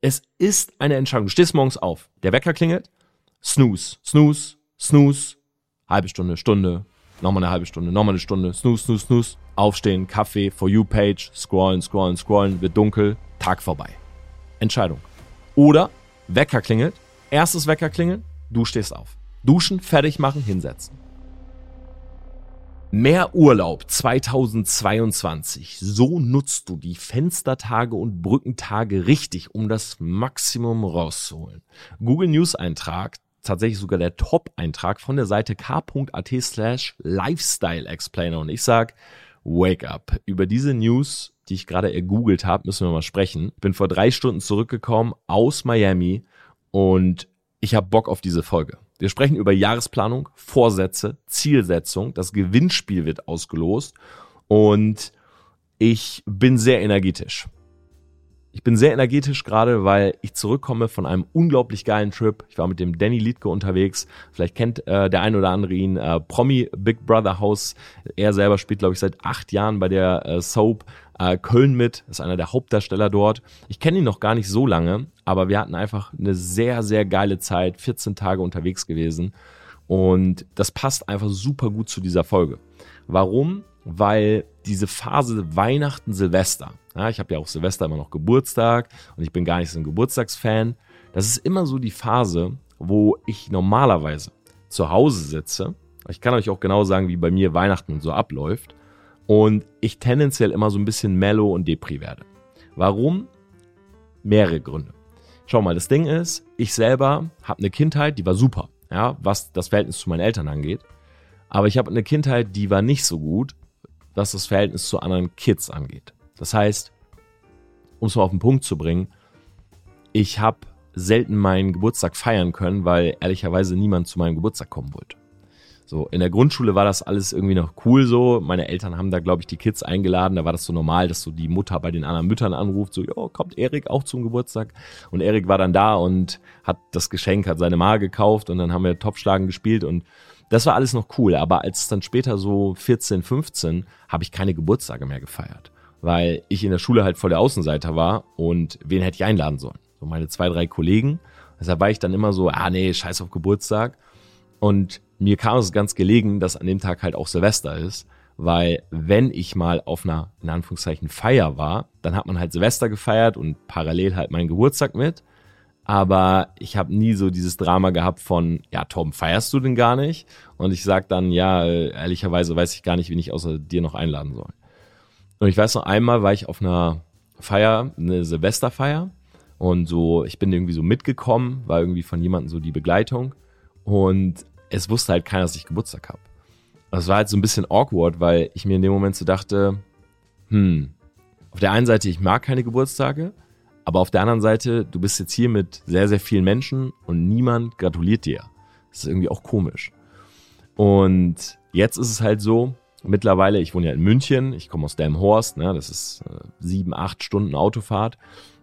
Es ist eine Entscheidung. Du stehst morgens auf, der Wecker klingelt, snooze, snooze, snooze, halbe Stunde, Stunde, nochmal eine halbe Stunde, nochmal eine Stunde, snooze, snooze, snooze, aufstehen, Kaffee, For You Page, scrollen, scrollen, scrollen, wird dunkel, Tag vorbei. Entscheidung. Oder Wecker klingelt, erstes Wecker klingeln, du stehst auf. Duschen, fertig machen, hinsetzen. Mehr Urlaub 2022. So nutzt du die Fenstertage und Brückentage richtig, um das Maximum rauszuholen. Google News Eintrag, tatsächlich sogar der Top-Eintrag von der Seite k.at slash Lifestyle Explainer. Und ich sag, wake up. Über diese News, die ich gerade ergoogelt habe, müssen wir mal sprechen. Bin vor drei Stunden zurückgekommen aus Miami und ich habe Bock auf diese Folge. Wir sprechen über Jahresplanung, Vorsätze, Zielsetzung. Das Gewinnspiel wird ausgelost und ich bin sehr energetisch. Ich bin sehr energetisch gerade, weil ich zurückkomme von einem unglaublich geilen Trip. Ich war mit dem Danny Liedke unterwegs. Vielleicht kennt äh, der ein oder andere ihn. Äh, Promi Big Brother House. Er selber spielt, glaube ich, seit acht Jahren bei der äh, Soap äh, Köln mit. Ist einer der Hauptdarsteller dort. Ich kenne ihn noch gar nicht so lange, aber wir hatten einfach eine sehr, sehr geile Zeit. 14 Tage unterwegs gewesen. Und das passt einfach super gut zu dieser Folge. Warum? Weil diese Phase Weihnachten, Silvester, ja, ich habe ja auch Silvester immer noch Geburtstag und ich bin gar nicht so ein Geburtstagsfan. Das ist immer so die Phase, wo ich normalerweise zu Hause sitze. Ich kann euch auch genau sagen, wie bei mir Weihnachten so abläuft. Und ich tendenziell immer so ein bisschen mellow und depri werde. Warum? Mehrere Gründe. Schau mal, das Ding ist, ich selber habe eine Kindheit, die war super, ja, was das Verhältnis zu meinen Eltern angeht. Aber ich habe eine Kindheit, die war nicht so gut, was das Verhältnis zu anderen Kids angeht. Das heißt, um es mal auf den Punkt zu bringen, ich habe selten meinen Geburtstag feiern können, weil ehrlicherweise niemand zu meinem Geburtstag kommen wollte. So, in der Grundschule war das alles irgendwie noch cool so. Meine Eltern haben da, glaube ich, die Kids eingeladen. Da war das so normal, dass so die Mutter bei den anderen Müttern anruft, so, ja, kommt Erik auch zum Geburtstag? Und Erik war dann da und hat das Geschenk, hat seine Ma gekauft und dann haben wir Topfschlagen gespielt und das war alles noch cool. Aber als es dann später so 14, 15, habe ich keine Geburtstage mehr gefeiert weil ich in der Schule halt voll der Außenseiter war und wen hätte ich einladen sollen? So meine zwei, drei Kollegen. Deshalb war ich dann immer so, ah nee, scheiß auf Geburtstag. Und mir kam es ganz gelegen, dass an dem Tag halt auch Silvester ist, weil wenn ich mal auf einer, in Anführungszeichen, Feier war, dann hat man halt Silvester gefeiert und parallel halt meinen Geburtstag mit. Aber ich habe nie so dieses Drama gehabt von, ja, Tom, feierst du denn gar nicht? Und ich sag dann, ja, ehrlicherweise weiß ich gar nicht, wen ich außer dir noch einladen soll. Und ich weiß noch einmal war ich auf einer Feier, eine Silvesterfeier und so, ich bin irgendwie so mitgekommen, war irgendwie von jemandem so die Begleitung und es wusste halt keiner, dass ich Geburtstag habe. Das war halt so ein bisschen awkward, weil ich mir in dem Moment so dachte, hm, auf der einen Seite, ich mag keine Geburtstage, aber auf der anderen Seite, du bist jetzt hier mit sehr, sehr vielen Menschen und niemand gratuliert dir. Das ist irgendwie auch komisch. Und jetzt ist es halt so, Mittlerweile, ich wohne ja in München, ich komme aus Delmhorst, ne, das ist äh, sieben, acht Stunden Autofahrt.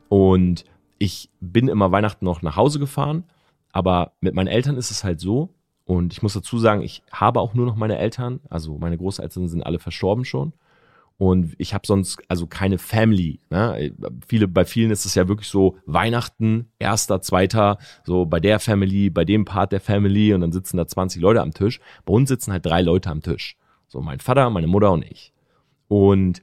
Und ich bin immer Weihnachten noch nach Hause gefahren, aber mit meinen Eltern ist es halt so. Und ich muss dazu sagen, ich habe auch nur noch meine Eltern, also meine Großeltern sind alle verstorben schon. Und ich habe sonst also keine Family. Ne? Viele, bei vielen ist es ja wirklich so Weihnachten, erster, zweiter, so bei der Family, bei dem Part der Family und dann sitzen da 20 Leute am Tisch. Bei uns sitzen halt drei Leute am Tisch. So mein Vater, meine Mutter und ich. Und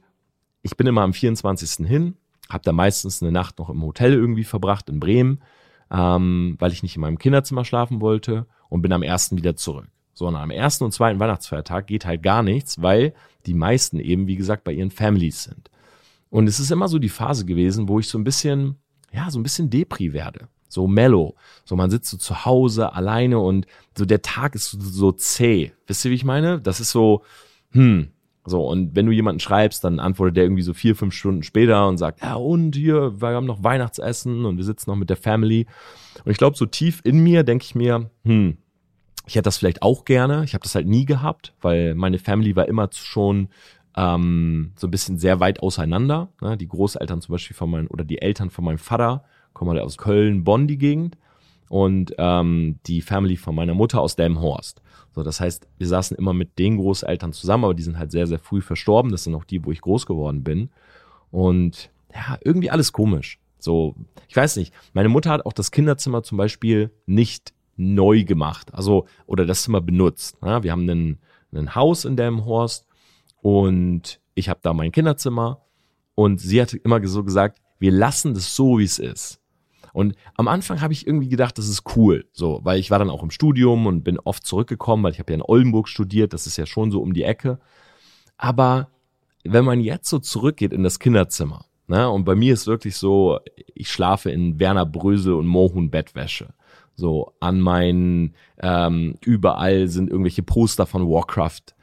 ich bin immer am 24. hin, habe da meistens eine Nacht noch im Hotel irgendwie verbracht in Bremen, ähm, weil ich nicht in meinem Kinderzimmer schlafen wollte und bin am ersten wieder zurück. So, und am ersten und zweiten Weihnachtsfeiertag geht halt gar nichts, weil die meisten eben, wie gesagt, bei ihren Families sind. Und es ist immer so die Phase gewesen, wo ich so ein bisschen, ja, so ein bisschen Depri werde so mellow. So, man sitzt so zu Hause alleine und so der Tag ist so, so zäh. Wisst ihr, wie ich meine? Das ist so, hm, so, und wenn du jemanden schreibst, dann antwortet der irgendwie so vier, fünf Stunden später und sagt, ja, und hier, wir haben noch Weihnachtsessen und wir sitzen noch mit der Family. Und ich glaube, so tief in mir denke ich mir, hm, ich hätte das vielleicht auch gerne. Ich habe das halt nie gehabt, weil meine Family war immer schon ähm, so ein bisschen sehr weit auseinander. Ne? Die Großeltern zum Beispiel von meinem, oder die Eltern von meinem Vater komme halt aus Köln, Bonn die Gegend und ähm, die Family von meiner Mutter aus Delmhorst. So, das heißt, wir saßen immer mit den Großeltern zusammen, aber die sind halt sehr, sehr früh verstorben. Das sind auch die, wo ich groß geworden bin. Und ja, irgendwie alles komisch. So, ich weiß nicht. Meine Mutter hat auch das Kinderzimmer zum Beispiel nicht neu gemacht, also oder das Zimmer benutzt. Ja, wir haben ein, ein Haus in Delmenhorst und ich habe da mein Kinderzimmer und sie hat immer so gesagt, wir lassen das so, wie es ist. Und am Anfang habe ich irgendwie gedacht, das ist cool, so, weil ich war dann auch im Studium und bin oft zurückgekommen, weil ich habe ja in Oldenburg studiert, das ist ja schon so um die Ecke. Aber wenn man jetzt so zurückgeht in das Kinderzimmer, ne, und bei mir ist wirklich so, ich schlafe in Werner Brösel und Mohun Bettwäsche. So an meinen, ähm, überall sind irgendwelche Poster von Warcraft.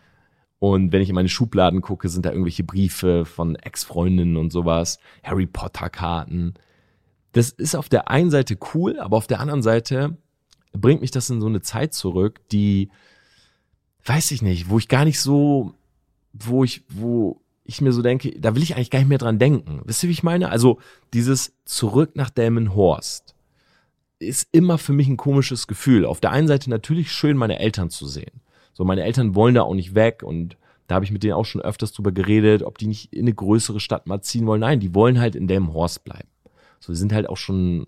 Und wenn ich in meine Schubladen gucke, sind da irgendwelche Briefe von Ex-Freundinnen und sowas, Harry Potter-Karten. Das ist auf der einen Seite cool, aber auf der anderen Seite bringt mich das in so eine Zeit zurück, die, weiß ich nicht, wo ich gar nicht so, wo ich, wo ich mir so denke, da will ich eigentlich gar nicht mehr dran denken. Wisst ihr, wie ich meine? Also dieses Zurück nach Delmenhorst ist immer für mich ein komisches Gefühl. Auf der einen Seite natürlich schön, meine Eltern zu sehen. So, meine Eltern wollen da auch nicht weg und da habe ich mit denen auch schon öfters drüber geredet, ob die nicht in eine größere Stadt mal ziehen wollen. Nein, die wollen halt in Delmenhorst bleiben. So, die sind halt auch schon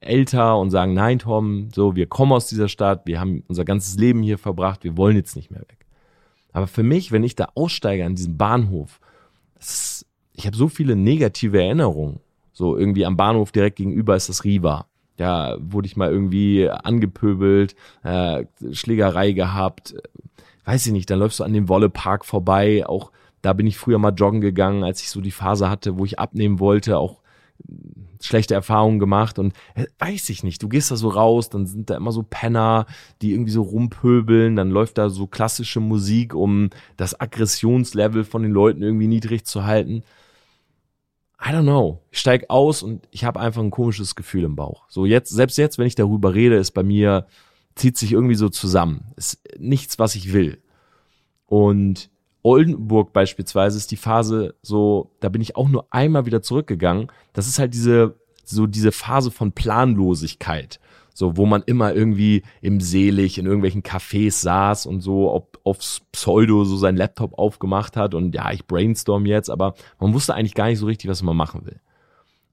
älter und sagen, nein, Tom, so, wir kommen aus dieser Stadt, wir haben unser ganzes Leben hier verbracht, wir wollen jetzt nicht mehr weg. Aber für mich, wenn ich da aussteige an diesem Bahnhof, ist, ich habe so viele negative Erinnerungen. So irgendwie am Bahnhof direkt gegenüber ist das Riva ja, wurde ich mal irgendwie angepöbelt, äh, Schlägerei gehabt, weiß ich nicht, dann läufst du an dem Wollepark vorbei, auch da bin ich früher mal joggen gegangen, als ich so die Phase hatte, wo ich abnehmen wollte, auch schlechte Erfahrungen gemacht. Und äh, weiß ich nicht, du gehst da so raus, dann sind da immer so Penner, die irgendwie so rumpöbeln, dann läuft da so klassische Musik, um das Aggressionslevel von den Leuten irgendwie niedrig zu halten. I don't know. Ich steig aus und ich habe einfach ein komisches Gefühl im Bauch. So jetzt, selbst jetzt, wenn ich darüber rede, ist bei mir, zieht sich irgendwie so zusammen. Ist nichts, was ich will. Und Oldenburg beispielsweise ist die Phase so, da bin ich auch nur einmal wieder zurückgegangen. Das ist halt diese, so diese Phase von Planlosigkeit. So, wo man immer irgendwie im Selig in irgendwelchen Cafés saß und so ob, aufs Pseudo so sein Laptop aufgemacht hat und ja, ich brainstorm jetzt, aber man wusste eigentlich gar nicht so richtig, was man machen will.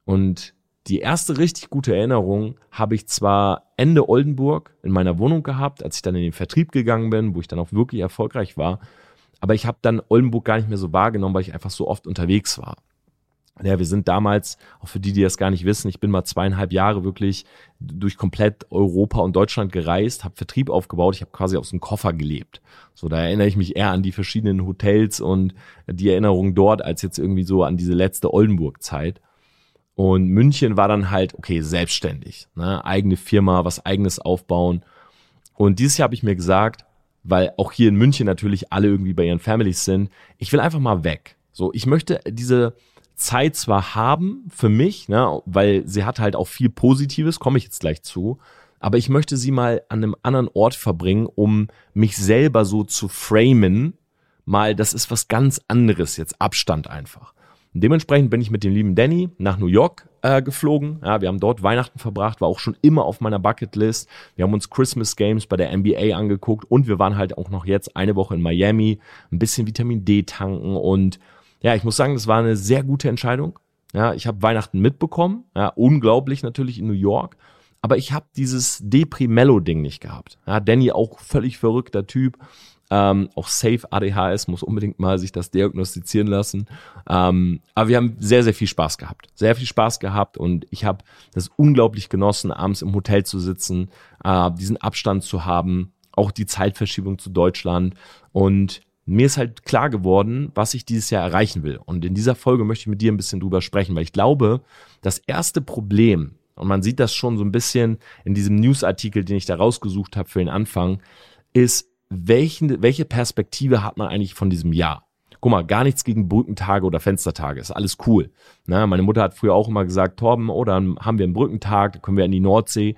Und die erste richtig gute Erinnerung habe ich zwar Ende Oldenburg in meiner Wohnung gehabt, als ich dann in den Vertrieb gegangen bin, wo ich dann auch wirklich erfolgreich war. Aber ich habe dann Oldenburg gar nicht mehr so wahrgenommen, weil ich einfach so oft unterwegs war. Ja, wir sind damals, auch für die, die das gar nicht wissen, ich bin mal zweieinhalb Jahre wirklich durch komplett Europa und Deutschland gereist, habe Vertrieb aufgebaut, ich habe quasi aus dem Koffer gelebt. So, da erinnere ich mich eher an die verschiedenen Hotels und die Erinnerungen dort, als jetzt irgendwie so an diese letzte Oldenburg-Zeit. Und München war dann halt, okay, selbstständig, ne? eigene Firma, was eigenes aufbauen. Und dieses Jahr habe ich mir gesagt, weil auch hier in München natürlich alle irgendwie bei ihren Families sind, ich will einfach mal weg. So, ich möchte diese Zeit zwar haben für mich, ne, weil sie hat halt auch viel Positives, komme ich jetzt gleich zu, aber ich möchte sie mal an einem anderen Ort verbringen, um mich selber so zu framen, mal, das ist was ganz anderes, jetzt Abstand einfach. Und dementsprechend bin ich mit dem lieben Danny nach New York äh, geflogen. Ja, wir haben dort Weihnachten verbracht, war auch schon immer auf meiner Bucketlist. Wir haben uns Christmas Games bei der NBA angeguckt und wir waren halt auch noch jetzt eine Woche in Miami, ein bisschen Vitamin D tanken und ja, ich muss sagen, das war eine sehr gute Entscheidung. Ja, ich habe Weihnachten mitbekommen, ja, unglaublich natürlich in New York, aber ich habe dieses Depri-Mellow-Ding nicht gehabt. Ja, Danny auch völlig verrückter Typ, ähm, auch safe ADHS, muss unbedingt mal sich das diagnostizieren lassen. Ähm, aber wir haben sehr, sehr viel Spaß gehabt. Sehr viel Spaß gehabt und ich habe das unglaublich genossen, abends im Hotel zu sitzen, äh, diesen Abstand zu haben, auch die Zeitverschiebung zu Deutschland und mir ist halt klar geworden, was ich dieses Jahr erreichen will. Und in dieser Folge möchte ich mit dir ein bisschen drüber sprechen, weil ich glaube, das erste Problem, und man sieht das schon so ein bisschen in diesem Newsartikel, den ich da rausgesucht habe für den Anfang, ist, welchen, welche Perspektive hat man eigentlich von diesem Jahr? Guck mal, gar nichts gegen Brückentage oder Fenstertage, ist alles cool. Na, meine Mutter hat früher auch immer gesagt, Torben, oh, dann haben wir einen Brückentag, da können wir in die Nordsee.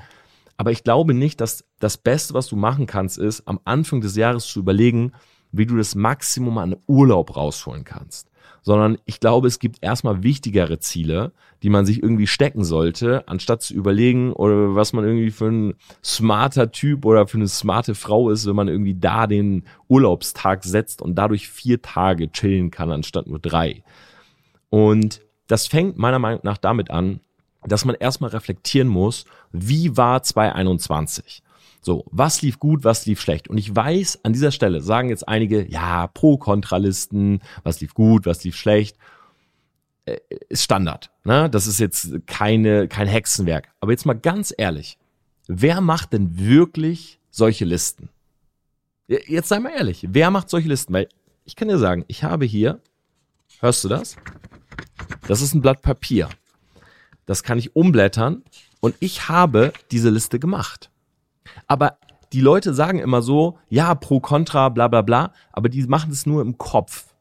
Aber ich glaube nicht, dass das Beste, was du machen kannst, ist, am Anfang des Jahres zu überlegen, wie du das Maximum an Urlaub rausholen kannst. Sondern ich glaube, es gibt erstmal wichtigere Ziele, die man sich irgendwie stecken sollte, anstatt zu überlegen, oder was man irgendwie für ein smarter Typ oder für eine smarte Frau ist, wenn man irgendwie da den Urlaubstag setzt und dadurch vier Tage chillen kann, anstatt nur drei. Und das fängt meiner Meinung nach damit an, dass man erstmal reflektieren muss, wie war 2021? So, was lief gut, was lief schlecht? Und ich weiß, an dieser Stelle sagen jetzt einige, ja, Pro-Kontralisten, was lief gut, was lief schlecht. Äh, ist Standard. Ne? Das ist jetzt keine, kein Hexenwerk. Aber jetzt mal ganz ehrlich, wer macht denn wirklich solche Listen? Jetzt sei mal ehrlich, wer macht solche Listen? Weil ich kann dir sagen, ich habe hier, hörst du das? Das ist ein Blatt Papier. Das kann ich umblättern und ich habe diese Liste gemacht. Aber die Leute sagen immer so, ja, pro, contra, bla bla bla, aber die machen es nur im Kopf.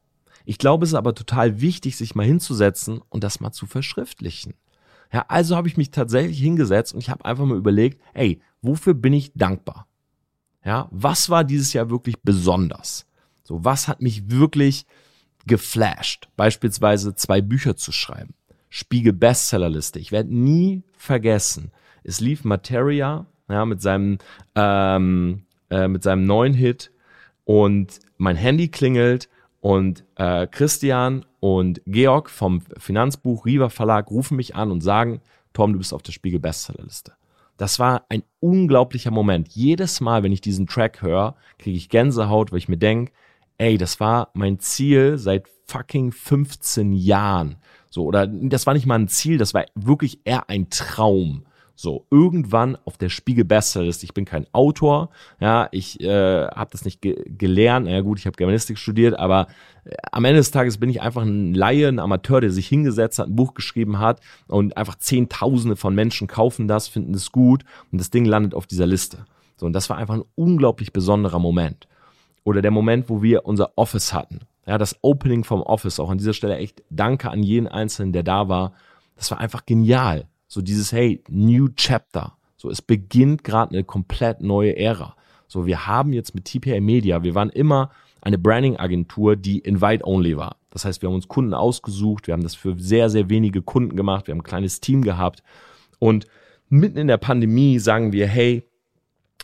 Ich glaube, es ist aber total wichtig, sich mal hinzusetzen und das mal zu verschriftlichen. Ja, also habe ich mich tatsächlich hingesetzt und ich habe einfach mal überlegt, ey, wofür bin ich dankbar? Ja, was war dieses Jahr wirklich besonders? So, was hat mich wirklich geflasht? Beispielsweise zwei Bücher zu schreiben. Spiegel Bestsellerliste. Ich werde nie vergessen. Es lief Materia ja, mit seinem, ähm, äh, mit seinem neuen Hit und mein Handy klingelt und äh, Christian und Georg vom Finanzbuch Riva Verlag rufen mich an und sagen, Tom, du bist auf der Spiegel Bestsellerliste. Das war ein unglaublicher Moment. Jedes Mal, wenn ich diesen Track höre, kriege ich Gänsehaut, weil ich mir denke, ey, das war mein Ziel seit fucking 15 Jahren. So, oder das war nicht mal ein Ziel, das war wirklich eher ein Traum. So, irgendwann auf der Spiegel Bestsellerliste. Ich bin kein Autor, ja, ich äh, habe das nicht ge gelernt. Ja gut, ich habe Germanistik studiert, aber äh, am Ende des Tages bin ich einfach ein Laie, ein Amateur, der sich hingesetzt hat, ein Buch geschrieben hat und einfach Zehntausende von Menschen kaufen das, finden es gut und das Ding landet auf dieser Liste. So, und das war einfach ein unglaublich besonderer Moment. Oder der Moment, wo wir unser Office hatten. Ja, das Opening vom Office. Auch an dieser Stelle echt Danke an jeden Einzelnen, der da war. Das war einfach genial. So dieses, hey, New Chapter. So, es beginnt gerade eine komplett neue Ära. So, wir haben jetzt mit TPA Media, wir waren immer eine Branding-Agentur, die Invite-Only war. Das heißt, wir haben uns Kunden ausgesucht, wir haben das für sehr, sehr wenige Kunden gemacht, wir haben ein kleines Team gehabt. Und mitten in der Pandemie sagen wir, hey,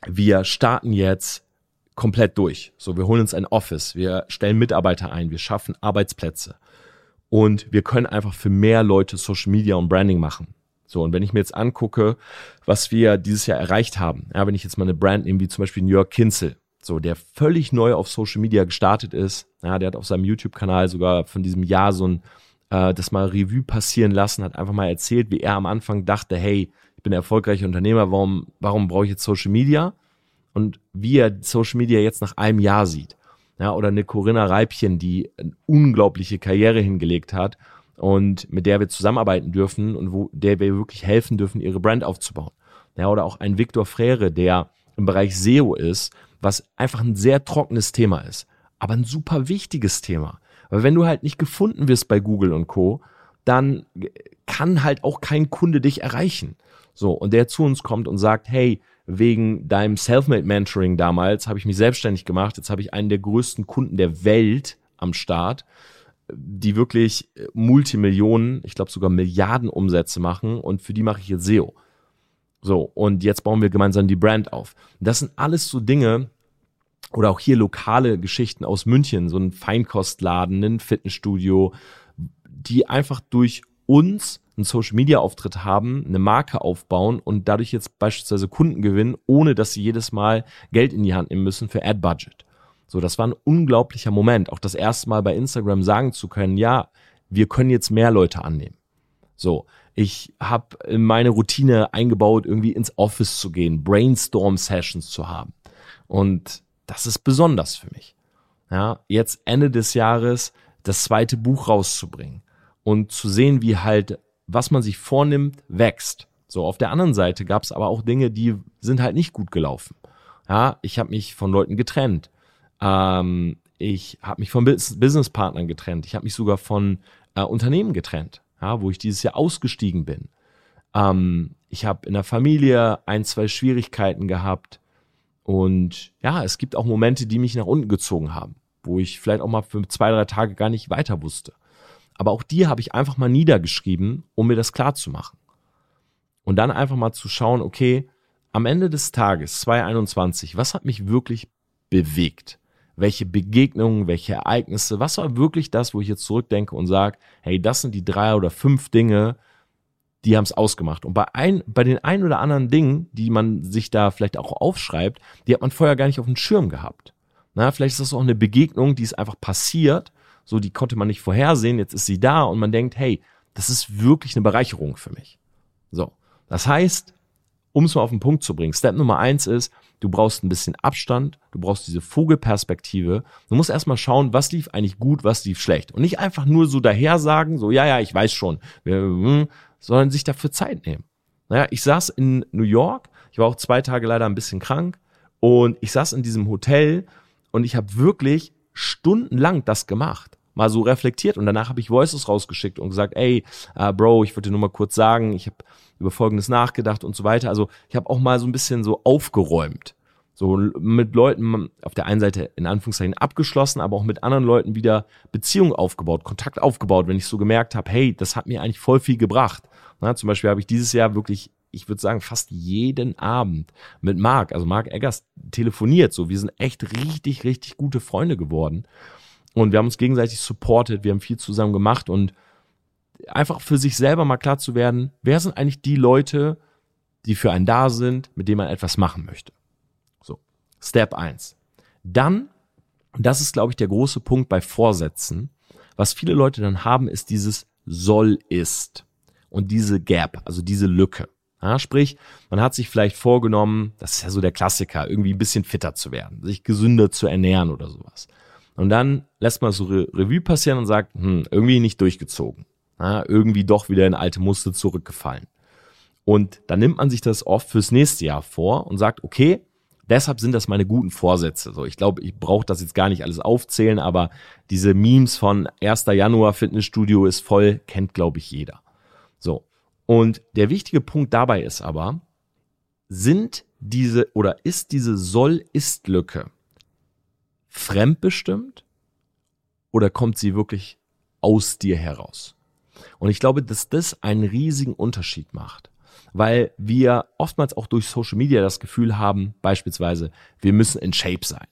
wir starten jetzt komplett durch. So, wir holen uns ein Office, wir stellen Mitarbeiter ein, wir schaffen Arbeitsplätze. Und wir können einfach für mehr Leute Social Media und Branding machen. So, und wenn ich mir jetzt angucke, was wir dieses Jahr erreicht haben, ja, wenn ich jetzt mal eine Brand nehme, wie zum Beispiel New York Kinzel, so, der völlig neu auf Social Media gestartet ist, ja, der hat auf seinem YouTube-Kanal sogar von diesem Jahr so ein, äh, das mal Revue passieren lassen, hat einfach mal erzählt, wie er am Anfang dachte, hey, ich bin erfolgreicher Unternehmer, warum, warum brauche ich jetzt Social Media? Und wie er Social Media jetzt nach einem Jahr sieht. Ja, oder eine Corinna Reibchen, die eine unglaubliche Karriere hingelegt hat und mit der wir zusammenarbeiten dürfen und wo der wir wirklich helfen dürfen, ihre Brand aufzubauen. Ja, oder auch ein Viktor Frere, der im Bereich SEO ist, was einfach ein sehr trockenes Thema ist, aber ein super wichtiges Thema. Weil wenn du halt nicht gefunden wirst bei Google und Co., dann kann halt auch kein Kunde dich erreichen. So, und der zu uns kommt und sagt, hey, wegen deinem Selfmade Mentoring damals habe ich mich selbstständig gemacht, jetzt habe ich einen der größten Kunden der Welt am Start die wirklich äh, Multimillionen, ich glaube sogar Milliarden Umsätze machen und für die mache ich jetzt SEO. So, und jetzt bauen wir gemeinsam die Brand auf. Das sind alles so Dinge, oder auch hier lokale Geschichten aus München, so ein Feinkostladen, ein Fitnessstudio, die einfach durch uns einen Social Media Auftritt haben, eine Marke aufbauen und dadurch jetzt beispielsweise Kunden gewinnen, ohne dass sie jedes Mal Geld in die Hand nehmen müssen für Ad Budget. So, das war ein unglaublicher Moment, auch das erste Mal bei Instagram sagen zu können, ja, wir können jetzt mehr Leute annehmen. So, ich habe in meine Routine eingebaut, irgendwie ins Office zu gehen, Brainstorm-Sessions zu haben. Und das ist besonders für mich. Ja, jetzt Ende des Jahres das zweite Buch rauszubringen und zu sehen, wie halt, was man sich vornimmt, wächst. So, auf der anderen Seite gab es aber auch Dinge, die sind halt nicht gut gelaufen. Ja, ich habe mich von Leuten getrennt. Ähm, ich habe mich von Businesspartnern getrennt. Ich habe mich sogar von äh, Unternehmen getrennt, ja, wo ich dieses Jahr ausgestiegen bin. Ähm, ich habe in der Familie ein, zwei Schwierigkeiten gehabt. Und ja, es gibt auch Momente, die mich nach unten gezogen haben, wo ich vielleicht auch mal für zwei, drei Tage gar nicht weiter wusste. Aber auch die habe ich einfach mal niedergeschrieben, um mir das klar zu machen. Und dann einfach mal zu schauen, okay, am Ende des Tages 2021, was hat mich wirklich bewegt? Welche Begegnungen, welche Ereignisse, was war wirklich das, wo ich jetzt zurückdenke und sage, hey, das sind die drei oder fünf Dinge, die haben es ausgemacht. Und bei, ein, bei den ein oder anderen Dingen, die man sich da vielleicht auch aufschreibt, die hat man vorher gar nicht auf dem Schirm gehabt. Na, vielleicht ist das auch eine Begegnung, die ist einfach passiert, so die konnte man nicht vorhersehen, jetzt ist sie da und man denkt, hey, das ist wirklich eine Bereicherung für mich. So, das heißt, um es mal auf den Punkt zu bringen, Step Nummer eins ist, du brauchst ein bisschen Abstand, du brauchst diese Vogelperspektive. Du musst erstmal schauen, was lief eigentlich gut, was lief schlecht. Und nicht einfach nur so daher sagen, so, ja, ja, ich weiß schon, hm, sondern sich dafür Zeit nehmen. Naja, ich saß in New York, ich war auch zwei Tage leider ein bisschen krank und ich saß in diesem Hotel und ich habe wirklich stundenlang das gemacht mal so reflektiert und danach habe ich Voices rausgeschickt und gesagt, ey, uh, Bro, ich wollte nur mal kurz sagen, ich habe über Folgendes nachgedacht und so weiter. Also ich habe auch mal so ein bisschen so aufgeräumt. So mit Leuten auf der einen Seite in Anführungszeichen abgeschlossen, aber auch mit anderen Leuten wieder Beziehungen aufgebaut, Kontakt aufgebaut, wenn ich so gemerkt habe, hey, das hat mir eigentlich voll viel gebracht. Na, zum Beispiel habe ich dieses Jahr wirklich, ich würde sagen, fast jeden Abend mit Marc, also Marc Eggers, telefoniert. So, wir sind echt richtig, richtig gute Freunde geworden. Und wir haben uns gegenseitig supportet, wir haben viel zusammen gemacht und einfach für sich selber mal klar zu werden, wer sind eigentlich die Leute, die für einen da sind, mit denen man etwas machen möchte. So, Step eins. Dann, das ist, glaube ich, der große Punkt bei Vorsätzen, was viele Leute dann haben, ist dieses soll ist und diese Gap, also diese Lücke. Ja, sprich, man hat sich vielleicht vorgenommen, das ist ja so der Klassiker, irgendwie ein bisschen fitter zu werden, sich gesünder zu ernähren oder sowas. Und dann lässt man so Re Revue passieren und sagt, hm, irgendwie nicht durchgezogen. Ja, irgendwie doch wieder in alte Muster zurückgefallen. Und dann nimmt man sich das oft fürs nächste Jahr vor und sagt, okay, deshalb sind das meine guten Vorsätze. So, ich glaube, ich brauche das jetzt gar nicht alles aufzählen, aber diese Memes von 1. Januar Fitnessstudio ist voll, kennt, glaube ich, jeder. So. Und der wichtige Punkt dabei ist aber, sind diese oder ist diese Soll-Ist-Lücke fremdbestimmt oder kommt sie wirklich aus dir heraus? Und ich glaube, dass das einen riesigen Unterschied macht, weil wir oftmals auch durch Social Media das Gefühl haben, beispielsweise, wir müssen in Shape sein.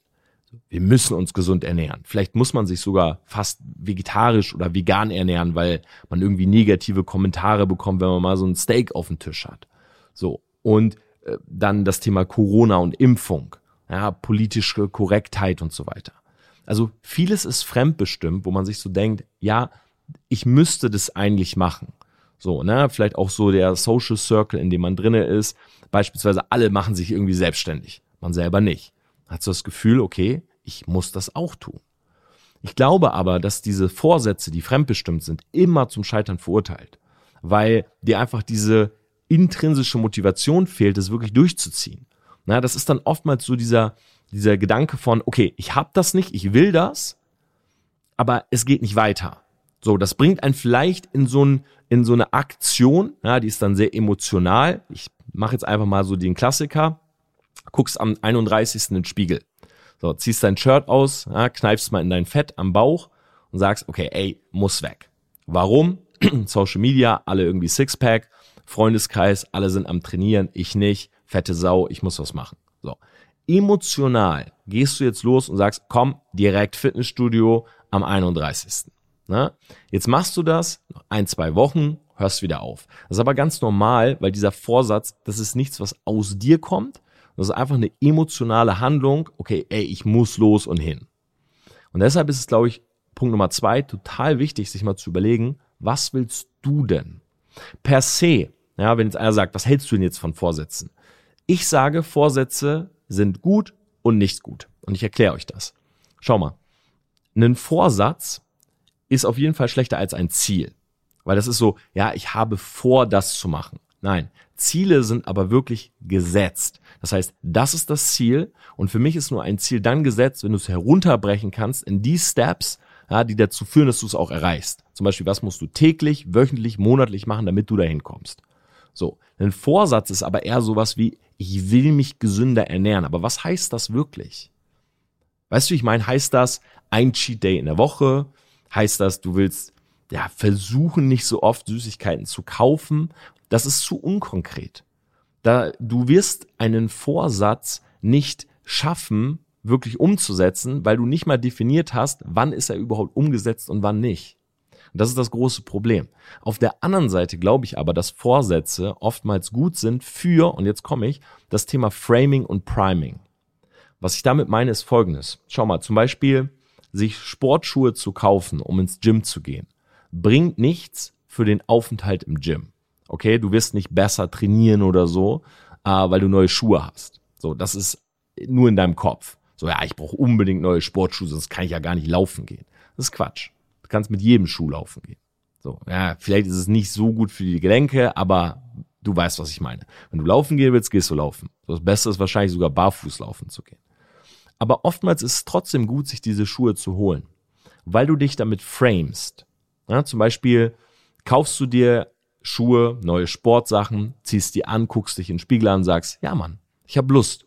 Wir müssen uns gesund ernähren. Vielleicht muss man sich sogar fast vegetarisch oder vegan ernähren, weil man irgendwie negative Kommentare bekommt, wenn man mal so ein Steak auf dem Tisch hat. So. Und äh, dann das Thema Corona und Impfung ja, politische Korrektheit und so weiter. Also vieles ist fremdbestimmt, wo man sich so denkt, ja, ich müsste das eigentlich machen. So, ne, vielleicht auch so der Social Circle, in dem man drinne ist. Beispielsweise alle machen sich irgendwie selbstständig, man selber nicht. Hat so das Gefühl, okay, ich muss das auch tun. Ich glaube aber, dass diese Vorsätze, die fremdbestimmt sind, immer zum Scheitern verurteilt, weil dir einfach diese intrinsische Motivation fehlt, es wirklich durchzuziehen. Na, das ist dann oftmals so dieser, dieser Gedanke von, okay, ich habe das nicht, ich will das, aber es geht nicht weiter. So, das bringt einen vielleicht in so, ein, in so eine Aktion, ja, die ist dann sehr emotional. Ich mache jetzt einfach mal so den Klassiker. Guckst am 31. in den Spiegel. So, ziehst dein Shirt aus, ja, kneifst mal in dein Fett am Bauch und sagst, okay, ey, muss weg. Warum? Social Media, alle irgendwie Sixpack, Freundeskreis, alle sind am Trainieren, ich nicht fette Sau, ich muss was machen. So. Emotional gehst du jetzt los und sagst, komm, direkt Fitnessstudio am 31. Ne? Jetzt machst du das, ein, zwei Wochen, hörst wieder auf. Das ist aber ganz normal, weil dieser Vorsatz, das ist nichts, was aus dir kommt. Das ist einfach eine emotionale Handlung. Okay, ey, ich muss los und hin. Und deshalb ist es, glaube ich, Punkt Nummer zwei, total wichtig, sich mal zu überlegen, was willst du denn? Per se, ja, wenn jetzt einer sagt, was hältst du denn jetzt von Vorsätzen? Ich sage, Vorsätze sind gut und nicht gut. Und ich erkläre euch das. Schau mal. Ein Vorsatz ist auf jeden Fall schlechter als ein Ziel. Weil das ist so, ja, ich habe vor, das zu machen. Nein, Ziele sind aber wirklich gesetzt. Das heißt, das ist das Ziel und für mich ist nur ein Ziel dann gesetzt, wenn du es herunterbrechen kannst in die Steps, ja, die dazu führen, dass du es auch erreichst. Zum Beispiel, was musst du täglich, wöchentlich, monatlich machen, damit du dahin kommst. So, ein Vorsatz ist aber eher sowas wie, ich will mich gesünder ernähren. Aber was heißt das wirklich? Weißt du, ich meine, heißt das ein Cheat Day in der Woche? Heißt das, du willst ja versuchen, nicht so oft Süßigkeiten zu kaufen? Das ist zu unkonkret. Da du wirst einen Vorsatz nicht schaffen, wirklich umzusetzen, weil du nicht mal definiert hast, wann ist er überhaupt umgesetzt und wann nicht. Und das ist das große Problem. Auf der anderen Seite glaube ich aber, dass Vorsätze oftmals gut sind für, und jetzt komme ich, das Thema Framing und Priming. Was ich damit meine, ist folgendes. Schau mal, zum Beispiel, sich Sportschuhe zu kaufen, um ins Gym zu gehen, bringt nichts für den Aufenthalt im Gym. Okay, du wirst nicht besser trainieren oder so, äh, weil du neue Schuhe hast. So, das ist nur in deinem Kopf. So, ja, ich brauche unbedingt neue Sportschuhe, sonst kann ich ja gar nicht laufen gehen. Das ist Quatsch. Kannst mit jedem Schuh laufen gehen. So, ja, vielleicht ist es nicht so gut für die Gelenke, aber du weißt, was ich meine. Wenn du laufen gehen willst, gehst du laufen. Das Beste ist wahrscheinlich sogar barfuß laufen zu gehen. Aber oftmals ist es trotzdem gut, sich diese Schuhe zu holen, weil du dich damit framest. Ja, zum Beispiel kaufst du dir Schuhe, neue Sportsachen, ziehst die an, guckst dich in den Spiegel an und sagst, ja Mann, ich habe Lust.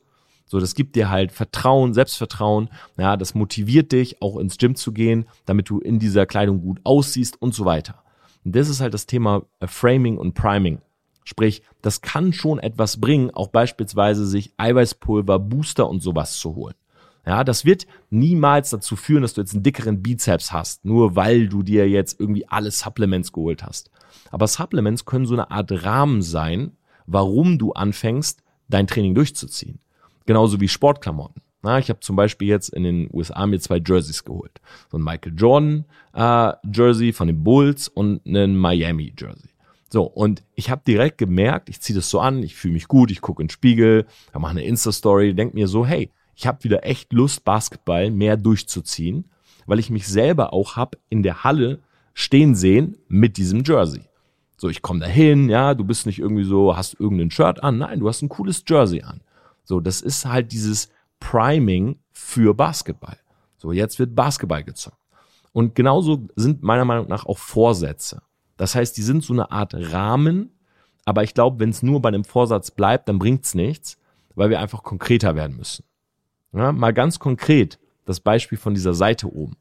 So, das gibt dir halt Vertrauen, Selbstvertrauen. Ja, das motiviert dich, auch ins Gym zu gehen, damit du in dieser Kleidung gut aussiehst und so weiter. Und das ist halt das Thema äh, Framing und Priming. Sprich, das kann schon etwas bringen, auch beispielsweise sich Eiweißpulver, Booster und sowas zu holen. Ja, das wird niemals dazu führen, dass du jetzt einen dickeren Bizeps hast, nur weil du dir jetzt irgendwie alle Supplements geholt hast. Aber Supplements können so eine Art Rahmen sein, warum du anfängst, dein Training durchzuziehen. Genauso wie Sportklamotten. Na, ich habe zum Beispiel jetzt in den USA mir zwei Jerseys geholt. So ein Michael Jordan äh, Jersey von den Bulls und einen Miami Jersey. So, und ich habe direkt gemerkt, ich ziehe das so an, ich fühle mich gut, ich gucke in den Spiegel, mache eine Insta-Story, denk mir so, hey, ich habe wieder echt Lust, Basketball mehr durchzuziehen, weil ich mich selber auch hab in der Halle stehen sehen mit diesem Jersey. So, ich komme dahin, ja, du bist nicht irgendwie so, hast irgendein Shirt an, nein, du hast ein cooles Jersey an. So, das ist halt dieses Priming für Basketball. So, jetzt wird Basketball gezockt. Und genauso sind meiner Meinung nach auch Vorsätze. Das heißt, die sind so eine Art Rahmen, aber ich glaube, wenn es nur bei einem Vorsatz bleibt, dann bringt's nichts, weil wir einfach konkreter werden müssen. Ja, mal ganz konkret das Beispiel von dieser Seite oben.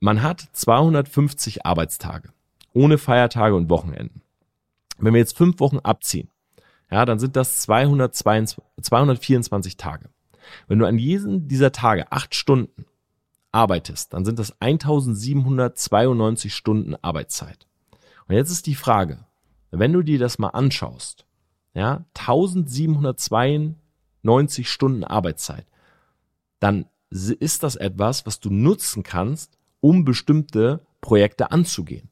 Man hat 250 Arbeitstage ohne Feiertage und Wochenenden. Wenn wir jetzt fünf Wochen abziehen, ja, dann sind das 222, 224 Tage. Wenn du an jedem dieser Tage acht Stunden arbeitest, dann sind das 1792 Stunden Arbeitszeit. Und jetzt ist die Frage, wenn du dir das mal anschaust, ja, 1792 Stunden Arbeitszeit, dann ist das etwas, was du nutzen kannst, um bestimmte Projekte anzugehen.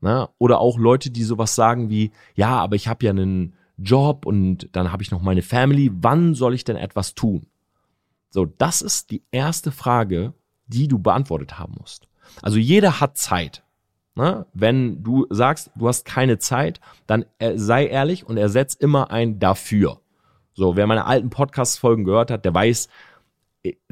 Na, oder auch Leute, die sowas sagen wie, ja, aber ich habe ja einen Job und dann habe ich noch meine Family, wann soll ich denn etwas tun? So, das ist die erste Frage, die du beantwortet haben musst. Also jeder hat Zeit. Ne? Wenn du sagst, du hast keine Zeit, dann sei ehrlich und ersetz immer ein dafür. So, wer meine alten Podcast-Folgen gehört hat, der weiß,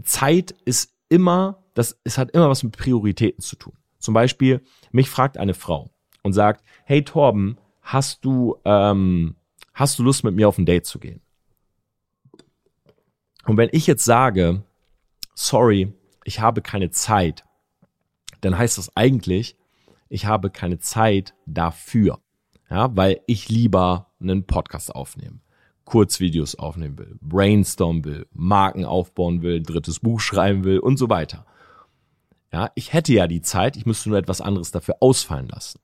Zeit ist immer, das, es hat immer was mit Prioritäten zu tun. Zum Beispiel, mich fragt eine Frau und sagt, hey Torben, hast du, ähm, hast du Lust mit mir auf ein Date zu gehen? Und wenn ich jetzt sage, sorry, ich habe keine Zeit, dann heißt das eigentlich, ich habe keine Zeit dafür. Ja, weil ich lieber einen Podcast aufnehme. Kurzvideos aufnehmen will, brainstorm will, Marken aufbauen will, drittes Buch schreiben will und so weiter. Ja, ich hätte ja die Zeit, ich müsste nur etwas anderes dafür ausfallen lassen.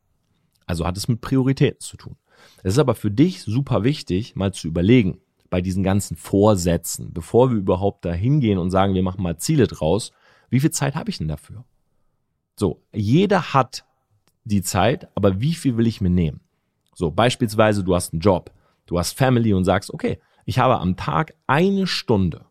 Also hat es mit Prioritäten zu tun. Es ist aber für dich super wichtig, mal zu überlegen, bei diesen ganzen Vorsätzen, bevor wir überhaupt da hingehen und sagen, wir machen mal Ziele draus, wie viel Zeit habe ich denn dafür? So, jeder hat die Zeit, aber wie viel will ich mir nehmen? So, beispielsweise, du hast einen Job Du hast Family und sagst, okay, ich habe am Tag eine Stunde.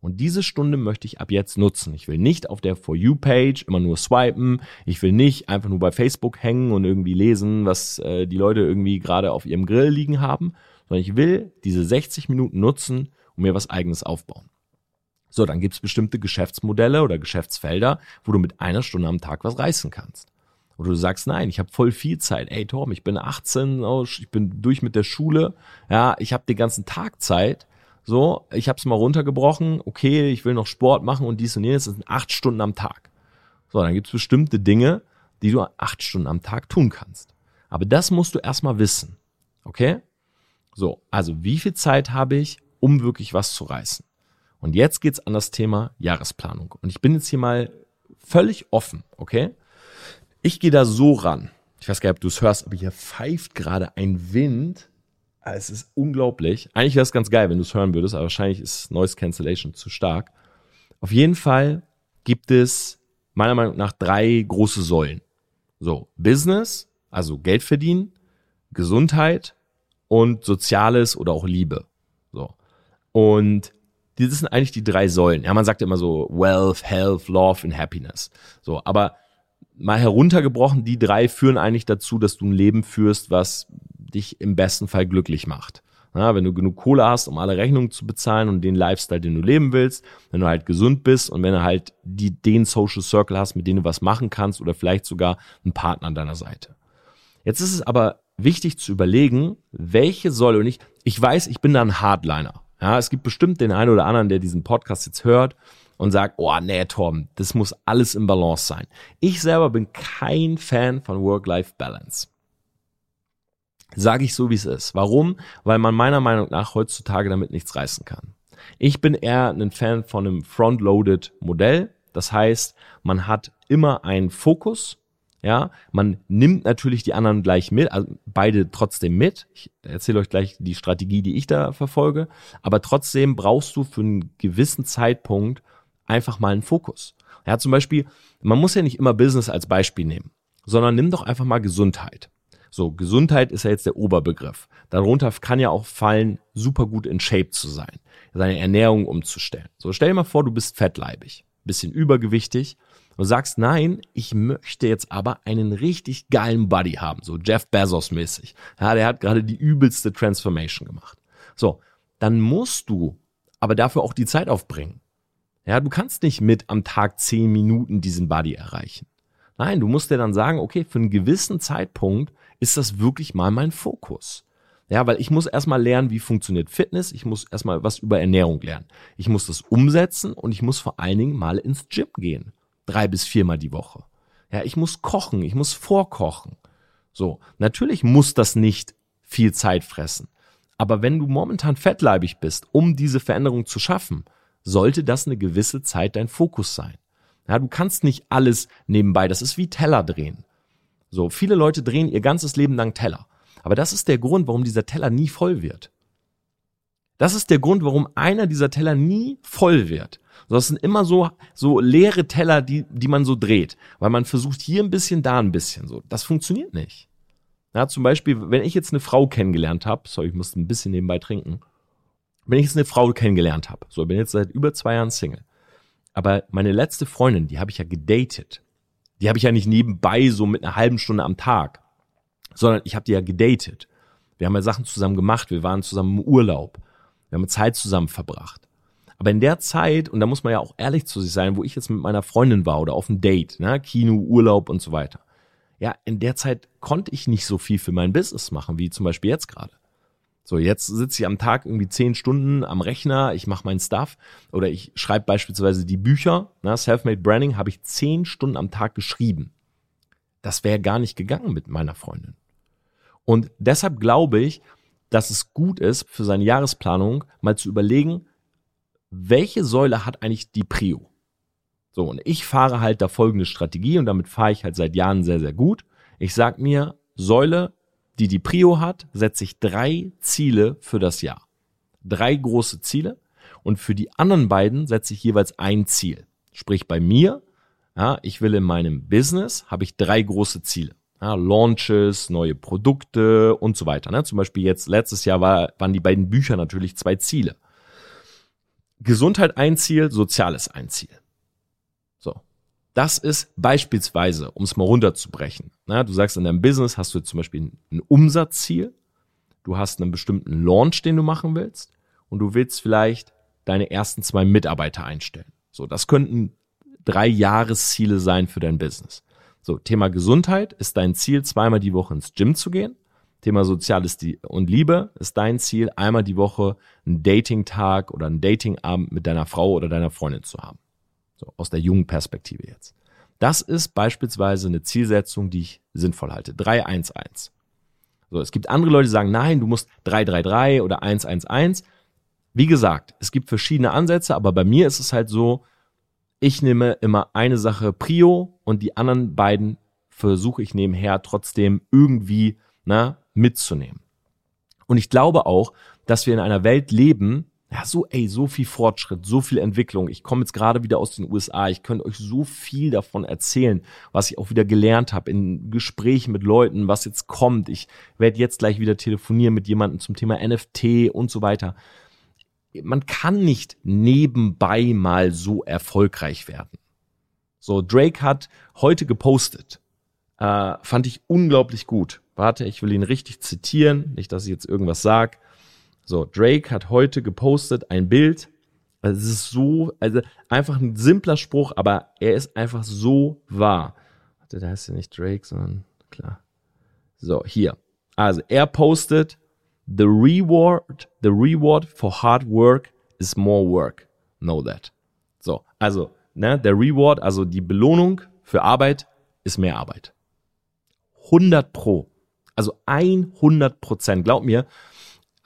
Und diese Stunde möchte ich ab jetzt nutzen. Ich will nicht auf der For You-Page immer nur swipen. Ich will nicht einfach nur bei Facebook hängen und irgendwie lesen, was äh, die Leute irgendwie gerade auf ihrem Grill liegen haben, sondern ich will diese 60 Minuten nutzen und mir was eigenes aufbauen. So, dann gibt's bestimmte Geschäftsmodelle oder Geschäftsfelder, wo du mit einer Stunde am Tag was reißen kannst. Oder du sagst, nein, ich habe voll viel Zeit. Ey, Torben, ich bin 18, ich bin durch mit der Schule. Ja, ich habe den ganzen Tag Zeit. So, ich habe es mal runtergebrochen. Okay, ich will noch Sport machen und dies und jenes. Das sind acht Stunden am Tag. So, dann gibt's bestimmte Dinge, die du acht Stunden am Tag tun kannst. Aber das musst du erstmal wissen. Okay? So, also wie viel Zeit habe ich, um wirklich was zu reißen? Und jetzt geht's an das Thema Jahresplanung. Und ich bin jetzt hier mal völlig offen, okay? Ich gehe da so ran. Ich weiß gar nicht, ob du es hörst, aber hier pfeift gerade ein Wind. Ah, es ist unglaublich. Eigentlich wäre es ganz geil, wenn du es hören würdest, aber wahrscheinlich ist Noise Cancellation zu stark. Auf jeden Fall gibt es meiner Meinung nach drei große Säulen. So, Business, also Geld verdienen, Gesundheit und Soziales oder auch Liebe. So. Und das sind eigentlich die drei Säulen. Ja, man sagt immer so Wealth, Health, Love and Happiness. So, aber mal heruntergebrochen, die drei führen eigentlich dazu, dass du ein Leben führst, was dich im besten Fall glücklich macht. Ja, wenn du genug Kohle hast, um alle Rechnungen zu bezahlen und den Lifestyle, den du leben willst, wenn du halt gesund bist und wenn du halt die, den Social Circle hast, mit dem du was machen kannst oder vielleicht sogar einen Partner an deiner Seite. Jetzt ist es aber wichtig zu überlegen, welche Säule und ich, ich weiß, ich bin da ein Hardliner. Ja, es gibt bestimmt den einen oder anderen, der diesen Podcast jetzt hört und sagt, oh nee, Tom, das muss alles im Balance sein. Ich selber bin kein Fan von Work-Life-Balance. Sage ich so, wie es ist. Warum? Weil man meiner Meinung nach heutzutage damit nichts reißen kann. Ich bin eher ein Fan von einem Front-Loaded Modell. Das heißt, man hat immer einen Fokus. Ja, man nimmt natürlich die anderen gleich mit, also beide trotzdem mit. Ich erzähle euch gleich die Strategie, die ich da verfolge. Aber trotzdem brauchst du für einen gewissen Zeitpunkt einfach mal einen Fokus. Ja, zum Beispiel, man muss ja nicht immer Business als Beispiel nehmen, sondern nimm doch einfach mal Gesundheit. So, Gesundheit ist ja jetzt der Oberbegriff. Darunter kann ja auch fallen, super gut in Shape zu sein, seine Ernährung umzustellen. So, stell dir mal vor, du bist fettleibig, bisschen übergewichtig und sagst, nein, ich möchte jetzt aber einen richtig geilen Buddy haben, so Jeff Bezos mäßig. Ja, der hat gerade die übelste Transformation gemacht. So, dann musst du aber dafür auch die Zeit aufbringen. Ja, du kannst nicht mit am Tag zehn Minuten diesen Buddy erreichen. Nein, du musst dir dann sagen, okay, für einen gewissen Zeitpunkt ist das wirklich mal mein Fokus. Ja, weil ich muss erstmal lernen, wie funktioniert Fitness. Ich muss erstmal was über Ernährung lernen. Ich muss das umsetzen und ich muss vor allen Dingen mal ins Gym gehen. Drei bis viermal die Woche. Ja, ich muss kochen. Ich muss vorkochen. So. Natürlich muss das nicht viel Zeit fressen. Aber wenn du momentan fettleibig bist, um diese Veränderung zu schaffen, sollte das eine gewisse Zeit dein Fokus sein. Ja, du kannst nicht alles nebenbei. Das ist wie Teller drehen. So, viele Leute drehen ihr ganzes Leben lang Teller. Aber das ist der Grund, warum dieser Teller nie voll wird. Das ist der Grund, warum einer dieser Teller nie voll wird. So, das sind immer so, so leere Teller, die, die man so dreht. Weil man versucht hier ein bisschen, da ein bisschen. So, das funktioniert nicht. Ja, zum Beispiel, wenn ich jetzt eine Frau kennengelernt habe, sorry, ich musste ein bisschen nebenbei trinken. Wenn ich jetzt eine Frau kennengelernt habe, so, ich bin jetzt seit über zwei Jahren Single. Aber meine letzte Freundin, die habe ich ja gedatet. Die habe ich ja nicht nebenbei so mit einer halben Stunde am Tag, sondern ich habe die ja gedatet. Wir haben ja Sachen zusammen gemacht, wir waren zusammen im Urlaub, wir haben Zeit zusammen verbracht. Aber in der Zeit, und da muss man ja auch ehrlich zu sich sein, wo ich jetzt mit meiner Freundin war oder auf einem Date, ne, Kino, Urlaub und so weiter. Ja, in der Zeit konnte ich nicht so viel für mein Business machen, wie zum Beispiel jetzt gerade. So, jetzt sitze ich am Tag irgendwie zehn Stunden am Rechner, ich mache meinen Stuff oder ich schreibe beispielsweise die Bücher. Ne, Selfmade Branding habe ich zehn Stunden am Tag geschrieben. Das wäre gar nicht gegangen mit meiner Freundin. Und deshalb glaube ich, dass es gut ist, für seine Jahresplanung mal zu überlegen, welche Säule hat eigentlich die Prio? So, und ich fahre halt da folgende Strategie und damit fahre ich halt seit Jahren sehr, sehr gut. Ich sag mir, Säule die die Prio hat, setze ich drei Ziele für das Jahr. Drei große Ziele. Und für die anderen beiden setze ich jeweils ein Ziel. Sprich bei mir, ja, ich will in meinem Business, habe ich drei große Ziele. Ja, Launches, neue Produkte und so weiter. Ne? Zum Beispiel jetzt letztes Jahr war, waren die beiden Bücher natürlich zwei Ziele. Gesundheit ein Ziel, Soziales ein Ziel. Das ist beispielsweise, um es mal runterzubrechen. Na, du sagst, in deinem Business hast du jetzt zum Beispiel ein Umsatzziel, du hast einen bestimmten Launch, den du machen willst und du willst vielleicht deine ersten zwei Mitarbeiter einstellen. So, das könnten drei Jahresziele sein für dein Business. So, Thema Gesundheit ist dein Ziel, zweimal die Woche ins Gym zu gehen. Thema Soziales und Liebe ist dein Ziel, einmal die Woche einen Dating-Tag oder einen Dating-Abend mit deiner Frau oder deiner Freundin zu haben. So, aus der jungen Perspektive jetzt. Das ist beispielsweise eine Zielsetzung, die ich sinnvoll halte. 311. So, es gibt andere Leute, die sagen, nein, du musst 333 oder 111. Wie gesagt, es gibt verschiedene Ansätze, aber bei mir ist es halt so, ich nehme immer eine Sache Prio und die anderen beiden versuche ich nebenher trotzdem irgendwie na, mitzunehmen. Und ich glaube auch, dass wir in einer Welt leben, ja, so, ey, so viel Fortschritt, so viel Entwicklung. Ich komme jetzt gerade wieder aus den USA. Ich könnte euch so viel davon erzählen, was ich auch wieder gelernt habe in Gesprächen mit Leuten, was jetzt kommt. Ich werde jetzt gleich wieder telefonieren mit jemandem zum Thema NFT und so weiter. Man kann nicht nebenbei mal so erfolgreich werden. So, Drake hat heute gepostet. Äh, fand ich unglaublich gut. Warte, ich will ihn richtig zitieren, nicht, dass ich jetzt irgendwas sag. So, Drake hat heute gepostet ein Bild. Also es ist so, also einfach ein simpler Spruch, aber er ist einfach so wahr. Warte, da heißt ja nicht Drake, sondern klar. So, hier. Also, er postet, the reward, the reward for hard work is more work. Know that. So, also, ne, der Reward, also die Belohnung für Arbeit ist mehr Arbeit. 100 pro. Also 100 Prozent. Glaub mir,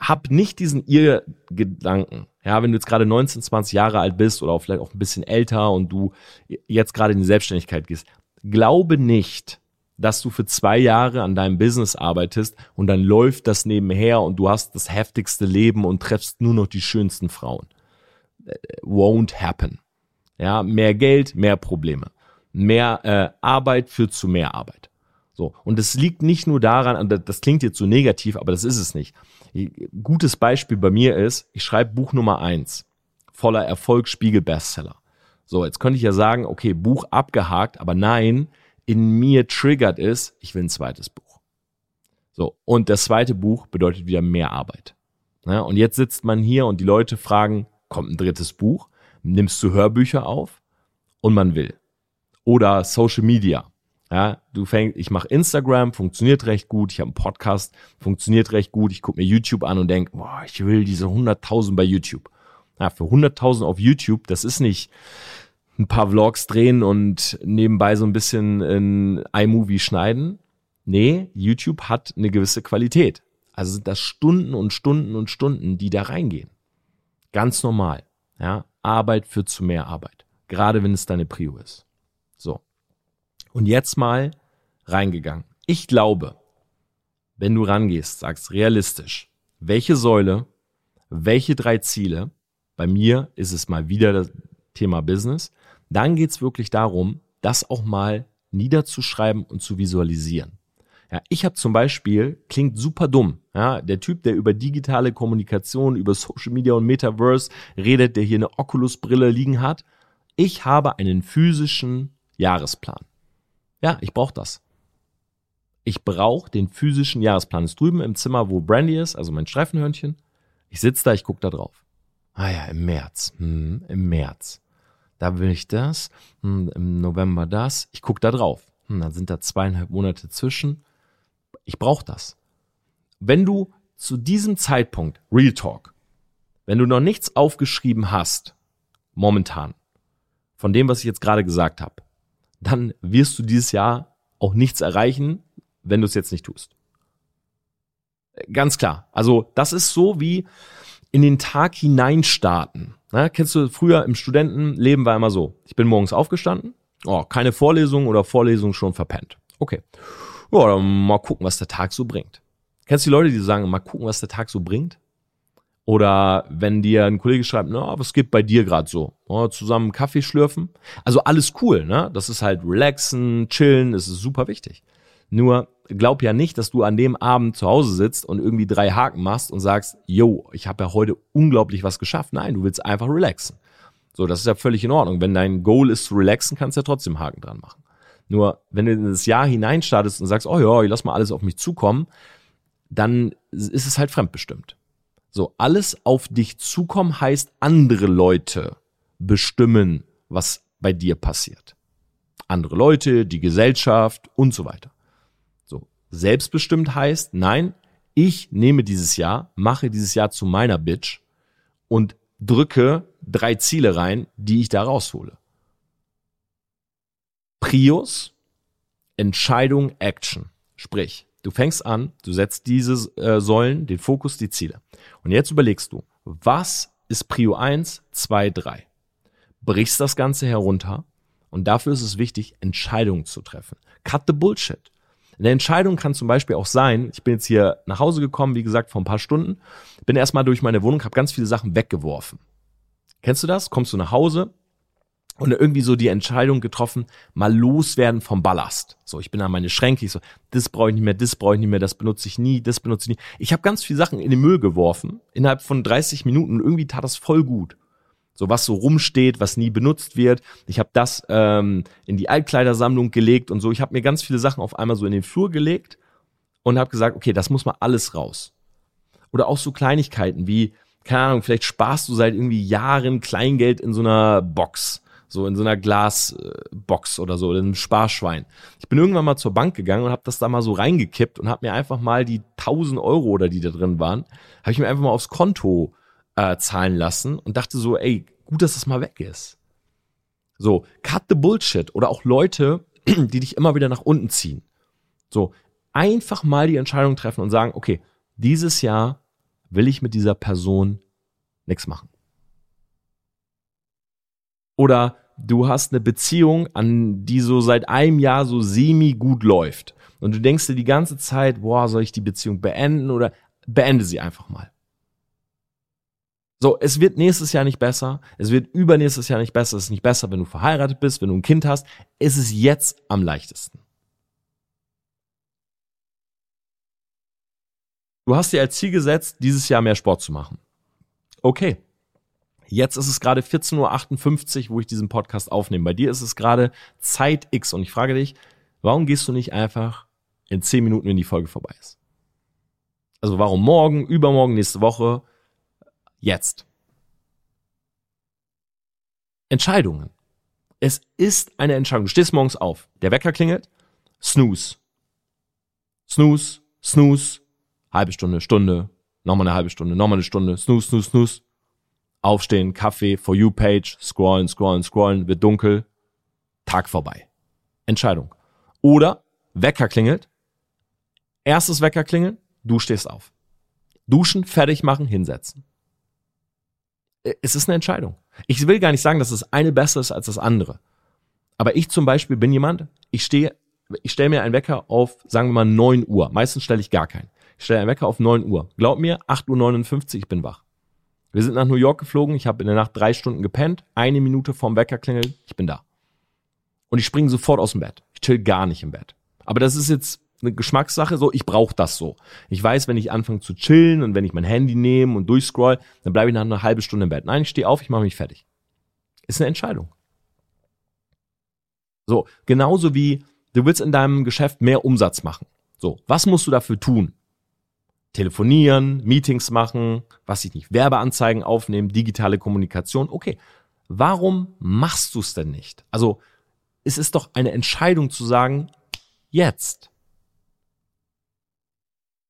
hab nicht diesen ihr Gedanken. Ja, wenn du jetzt gerade 19, 20 Jahre alt bist oder auch vielleicht auch ein bisschen älter und du jetzt gerade in die Selbstständigkeit gehst, glaube nicht, dass du für zwei Jahre an deinem Business arbeitest und dann läuft das nebenher und du hast das heftigste Leben und treffst nur noch die schönsten Frauen. Äh, won't happen. Ja, mehr Geld, mehr Probleme. Mehr äh, Arbeit führt zu mehr Arbeit. So. Und es liegt nicht nur daran, das klingt jetzt so negativ, aber das ist es nicht. Gutes Beispiel bei mir ist, ich schreibe Buch Nummer eins, voller Erfolg, Spiegel Bestseller. So, jetzt könnte ich ja sagen, okay, Buch abgehakt, aber nein, in mir triggert es, ich will ein zweites Buch. So, und das zweite Buch bedeutet wieder mehr Arbeit. Ja, und jetzt sitzt man hier und die Leute fragen, kommt ein drittes Buch? Nimmst du Hörbücher auf? Und man will. Oder Social Media. Ja, du fängst, ich mache Instagram, funktioniert recht gut, ich habe einen Podcast, funktioniert recht gut, ich gucke mir YouTube an und denke, boah, ich will diese 100.000 bei YouTube. Ja, für 100.000 auf YouTube, das ist nicht ein paar Vlogs drehen und nebenbei so ein bisschen in iMovie schneiden. Nee, YouTube hat eine gewisse Qualität. Also sind das Stunden und Stunden und Stunden, die da reingehen. Ganz normal. Ja, Arbeit führt zu mehr Arbeit. Gerade wenn es deine Prio ist. So. Und jetzt mal reingegangen. Ich glaube, wenn du rangehst, sagst realistisch, welche Säule, welche drei Ziele, bei mir ist es mal wieder das Thema Business, dann geht's wirklich darum, das auch mal niederzuschreiben und zu visualisieren. Ja, ich habe zum Beispiel, klingt super dumm, ja, der Typ, der über digitale Kommunikation, über Social Media und Metaverse redet, der hier eine Oculus-Brille liegen hat. Ich habe einen physischen Jahresplan. Ja, ich brauche das. Ich brauche den physischen Jahresplan. Ist drüben im Zimmer, wo Brandy ist, also mein Streifenhörnchen. Ich sitze da, ich gucke da drauf. Ah ja, im März. Hm, Im März. Da will ich das. Hm, Im November das. Ich gucke da drauf. Hm, dann sind da zweieinhalb Monate zwischen. Ich brauche das. Wenn du zu diesem Zeitpunkt, Real Talk, wenn du noch nichts aufgeschrieben hast, momentan, von dem, was ich jetzt gerade gesagt habe, dann wirst du dieses Jahr auch nichts erreichen, wenn du es jetzt nicht tust. Ganz klar. Also das ist so wie in den Tag hineinstarten. Na, kennst du früher im Studentenleben war immer so. Ich bin morgens aufgestanden, oh, keine Vorlesung oder Vorlesung schon verpennt. Okay. Ja, dann mal gucken, was der Tag so bringt. Kennst du die Leute, die sagen, mal gucken, was der Tag so bringt? Oder wenn dir ein Kollege schreibt, na, was geht bei dir gerade so? Ja, zusammen Kaffee schlürfen. Also alles cool, ne? Das ist halt relaxen, chillen, das ist super wichtig. Nur glaub ja nicht, dass du an dem Abend zu Hause sitzt und irgendwie drei Haken machst und sagst, yo, ich habe ja heute unglaublich was geschafft. Nein, du willst einfach relaxen. So, das ist ja völlig in Ordnung. Wenn dein Goal ist zu relaxen, kannst du ja trotzdem Haken dran machen. Nur, wenn du in das Jahr hineinstartest und sagst, oh ja, ich lass mal alles auf mich zukommen, dann ist es halt fremdbestimmt. So, alles auf dich zukommen heißt, andere Leute bestimmen, was bei dir passiert. Andere Leute, die Gesellschaft und so weiter. So, selbstbestimmt heißt, nein, ich nehme dieses Jahr, mache dieses Jahr zu meiner Bitch und drücke drei Ziele rein, die ich da raushole. Prius, Entscheidung, Action. Sprich, Du fängst an, du setzt diese äh, Säulen, den Fokus, die Ziele. Und jetzt überlegst du, was ist Prio 1, 2, 3? Brichst das Ganze herunter Und dafür ist es wichtig, Entscheidungen zu treffen. Cut the bullshit. Eine Entscheidung kann zum Beispiel auch sein, ich bin jetzt hier nach Hause gekommen, wie gesagt, vor ein paar Stunden, bin erstmal durch meine Wohnung, habe ganz viele Sachen weggeworfen. Kennst du das? Kommst du nach Hause und irgendwie so die Entscheidung getroffen, mal loswerden vom Ballast. So, ich bin an meine Schränke, ich so, das brauche ich nicht mehr, das brauche ich nicht mehr, das benutze ich nie, das benutze ich nie. Ich habe ganz viele Sachen in den Müll geworfen, innerhalb von 30 Minuten und irgendwie tat das voll gut. So was so rumsteht, was nie benutzt wird. Ich habe das ähm, in die Altkleidersammlung gelegt und so. Ich habe mir ganz viele Sachen auf einmal so in den Flur gelegt und habe gesagt, okay, das muss mal alles raus. Oder auch so Kleinigkeiten wie, keine Ahnung, vielleicht sparst du seit irgendwie Jahren Kleingeld in so einer Box, so in so einer Glasbox oder so, in einem Sparschwein. Ich bin irgendwann mal zur Bank gegangen und habe das da mal so reingekippt und habe mir einfach mal die 1000 Euro oder die da drin waren, habe ich mir einfach mal aufs Konto äh, zahlen lassen und dachte so, ey, gut, dass das mal weg ist. So, cut the bullshit oder auch Leute, die dich immer wieder nach unten ziehen. So, einfach mal die Entscheidung treffen und sagen, okay, dieses Jahr will ich mit dieser Person nichts machen. Oder du hast eine Beziehung, an die so seit einem Jahr so semi gut läuft. Und du denkst dir die ganze Zeit, boah, soll ich die Beziehung beenden oder beende sie einfach mal. So, es wird nächstes Jahr nicht besser, es wird übernächstes Jahr nicht besser, es ist nicht besser, wenn du verheiratet bist, wenn du ein Kind hast, es ist jetzt am leichtesten. Du hast dir als Ziel gesetzt, dieses Jahr mehr Sport zu machen. Okay. Jetzt ist es gerade 14.58 Uhr, wo ich diesen Podcast aufnehme. Bei dir ist es gerade Zeit X und ich frage dich, warum gehst du nicht einfach in 10 Minuten, wenn die Folge vorbei ist? Also warum morgen, übermorgen, nächste Woche, Jetzt. Entscheidungen. Es ist eine Entscheidung. Du stehst morgens auf. Der Wecker klingelt. Snooze. Snooze. Snooze. Halbe Stunde, Stunde. Nochmal eine halbe Stunde. Nochmal eine Stunde. Snooze, snooze, snooze. Aufstehen, Kaffee, For You Page. Scrollen, scrollen, scrollen. Wird dunkel. Tag vorbei. Entscheidung. Oder Wecker klingelt. Erstes Wecker klingeln. Du stehst auf. Duschen, fertig machen, hinsetzen. Äh, es ist eine Entscheidung. Ich will gar nicht sagen, dass das eine besser ist als das andere. Aber ich zum Beispiel bin jemand, ich stehe, ich stelle mir einen Wecker auf, sagen wir mal 9 Uhr. Meistens stelle ich gar keinen. Ich stelle einen Wecker auf 9 Uhr. Glaub mir, 8.59 Uhr, ich bin wach. Wir sind nach New York geflogen, ich habe in der Nacht drei Stunden gepennt, eine Minute vorm Wecker klingelt, ich bin da. Und ich springe sofort aus dem Bett. Ich chill gar nicht im Bett. Aber das ist jetzt eine Geschmackssache, so ich brauche das so. Ich weiß, wenn ich anfange zu chillen und wenn ich mein Handy nehme und durchscroll, dann bleibe ich nach einer halben Stunde im Bett. Nein, ich stehe auf, ich mache mich fertig. Ist eine Entscheidung. So, genauso wie du willst in deinem Geschäft mehr Umsatz machen. So, was musst du dafür tun? Telefonieren, Meetings machen, was ich nicht, Werbeanzeigen aufnehmen, digitale Kommunikation. Okay, warum machst du es denn nicht? Also, es ist doch eine Entscheidung zu sagen, jetzt.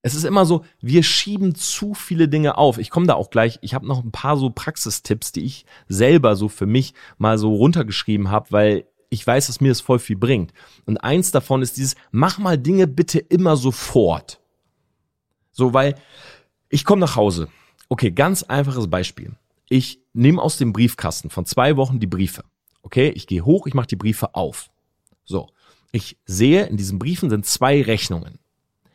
Es ist immer so, wir schieben zu viele Dinge auf. Ich komme da auch gleich. Ich habe noch ein paar so Praxistipps, die ich selber so für mich mal so runtergeschrieben habe, weil ich weiß, dass mir das voll viel bringt. Und eins davon ist dieses, mach mal Dinge bitte immer sofort. So, weil ich komme nach Hause. Okay, ganz einfaches Beispiel. Ich nehme aus dem Briefkasten von zwei Wochen die Briefe. Okay, ich gehe hoch, ich mache die Briefe auf. So, ich sehe, in diesen Briefen sind zwei Rechnungen.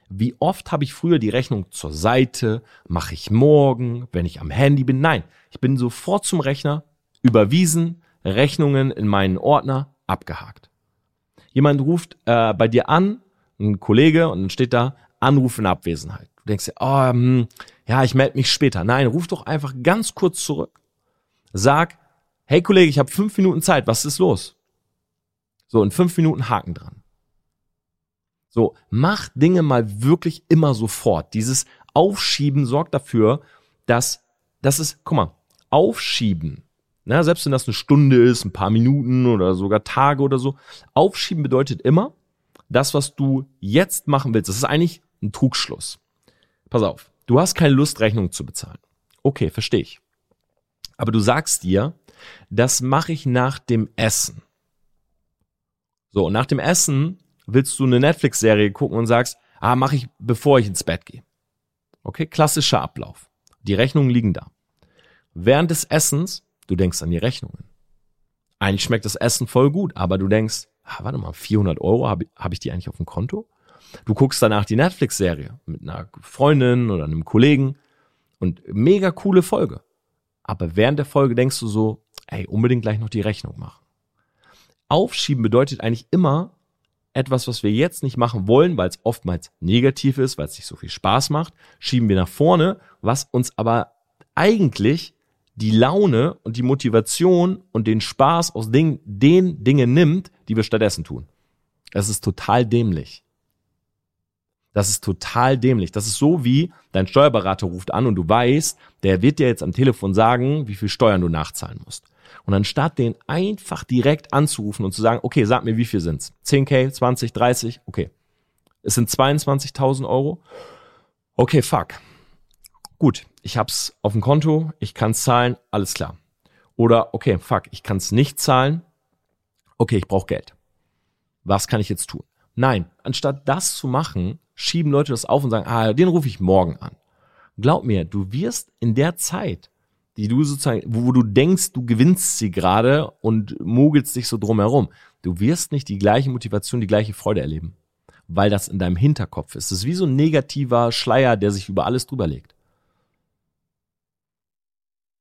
Wie oft habe ich früher die Rechnung zur Seite, mache ich morgen, wenn ich am Handy bin? Nein, ich bin sofort zum Rechner, überwiesen, Rechnungen in meinen Ordner, abgehakt. Jemand ruft äh, bei dir an, ein Kollege, und dann steht da Anruf in Abwesenheit. Du denkst dir, oh, ja, ich melde mich später. Nein, ruf doch einfach ganz kurz zurück. Sag, hey Kollege, ich habe fünf Minuten Zeit, was ist los? So, in fünf Minuten Haken dran. So, mach Dinge mal wirklich immer sofort. Dieses Aufschieben sorgt dafür, dass, dass es, guck mal, Aufschieben, na, selbst wenn das eine Stunde ist, ein paar Minuten oder sogar Tage oder so, Aufschieben bedeutet immer, das, was du jetzt machen willst, das ist eigentlich ein Trugschluss. Pass auf, du hast keine Lust, Rechnung zu bezahlen. Okay, verstehe ich. Aber du sagst dir, das mache ich nach dem Essen. So, und nach dem Essen willst du eine Netflix-Serie gucken und sagst, ah, mache ich, bevor ich ins Bett gehe. Okay, klassischer Ablauf. Die Rechnungen liegen da. Während des Essens, du denkst an die Rechnungen. Eigentlich schmeckt das Essen voll gut, aber du denkst, ah, warte mal, 400 Euro, habe hab ich die eigentlich auf dem Konto? Du guckst danach die Netflix-Serie mit einer Freundin oder einem Kollegen und mega coole Folge. Aber während der Folge denkst du so, ey, unbedingt gleich noch die Rechnung machen. Aufschieben bedeutet eigentlich immer etwas, was wir jetzt nicht machen wollen, weil es oftmals negativ ist, weil es nicht so viel Spaß macht, schieben wir nach vorne, was uns aber eigentlich die Laune und die Motivation und den Spaß aus den, den Dingen nimmt, die wir stattdessen tun. Das ist total dämlich. Das ist total dämlich. Das ist so wie dein Steuerberater ruft an und du weißt, der wird dir jetzt am Telefon sagen, wie viel Steuern du nachzahlen musst. Und anstatt den einfach direkt anzurufen und zu sagen, okay, sag mir, wie viel sind's? 10k, 20, 30, okay. Es sind 22.000 Euro. Okay, fuck. Gut, ich hab's auf dem Konto, ich kann's zahlen, alles klar. Oder okay, fuck, ich kann's nicht zahlen. Okay, ich brauche Geld. Was kann ich jetzt tun? Nein, anstatt das zu machen, schieben Leute das auf und sagen, ah, den rufe ich morgen an. Glaub mir, du wirst in der Zeit, die du sozusagen, wo, du denkst, du gewinnst sie gerade und mogelst dich so drumherum, du wirst nicht die gleiche Motivation, die gleiche Freude erleben, weil das in deinem Hinterkopf ist. Es ist wie so ein negativer Schleier, der sich über alles drüber legt.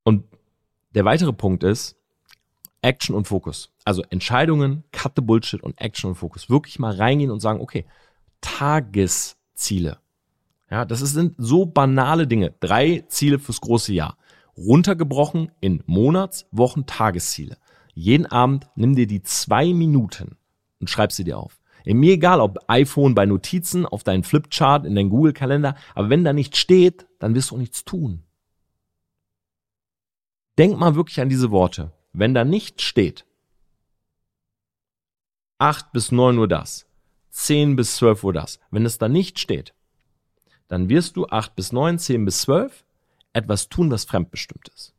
Und der weitere Punkt ist Action und Fokus. Also Entscheidungen, cut the bullshit und Action und Fokus. Wirklich mal reingehen und sagen, okay, Tagesziele. Ja, das sind so banale Dinge. Drei Ziele fürs große Jahr. Runtergebrochen in Monats-, Wochen-, Tagesziele. Jeden Abend nimm dir die zwei Minuten und schreib sie dir auf. Mir egal, ob iPhone bei Notizen, auf deinen Flipchart, in deinen Google-Kalender, aber wenn da nichts steht, dann wirst du auch nichts tun. Denk mal wirklich an diese Worte. Wenn da nichts steht, acht bis neun Uhr das, 10 bis 12 Uhr das. Wenn es da nicht steht, dann wirst du 8 bis 9, 10 bis 12 etwas tun, was fremdbestimmt ist.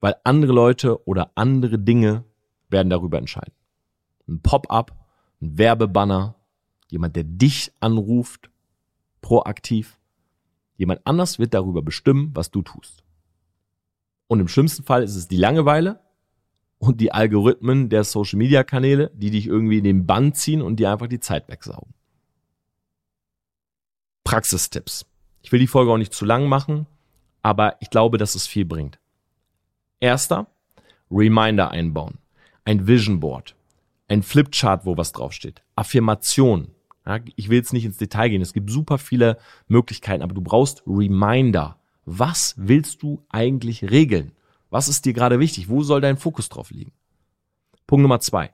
Weil andere Leute oder andere Dinge werden darüber entscheiden. Ein Pop-up, ein Werbebanner, jemand, der dich anruft, proaktiv. Jemand anders wird darüber bestimmen, was du tust. Und im schlimmsten Fall ist es die Langeweile, und die Algorithmen der Social Media Kanäle, die dich irgendwie in den Bann ziehen und dir einfach die Zeit wegsaugen. Praxistipps. Ich will die Folge auch nicht zu lang machen, aber ich glaube, dass es viel bringt. Erster, Reminder einbauen. Ein Vision Board. Ein Flipchart, wo was draufsteht. Affirmation. Ja, ich will jetzt nicht ins Detail gehen. Es gibt super viele Möglichkeiten, aber du brauchst Reminder. Was willst du eigentlich regeln? Was ist dir gerade wichtig? Wo soll dein Fokus drauf liegen? Punkt Nummer zwei.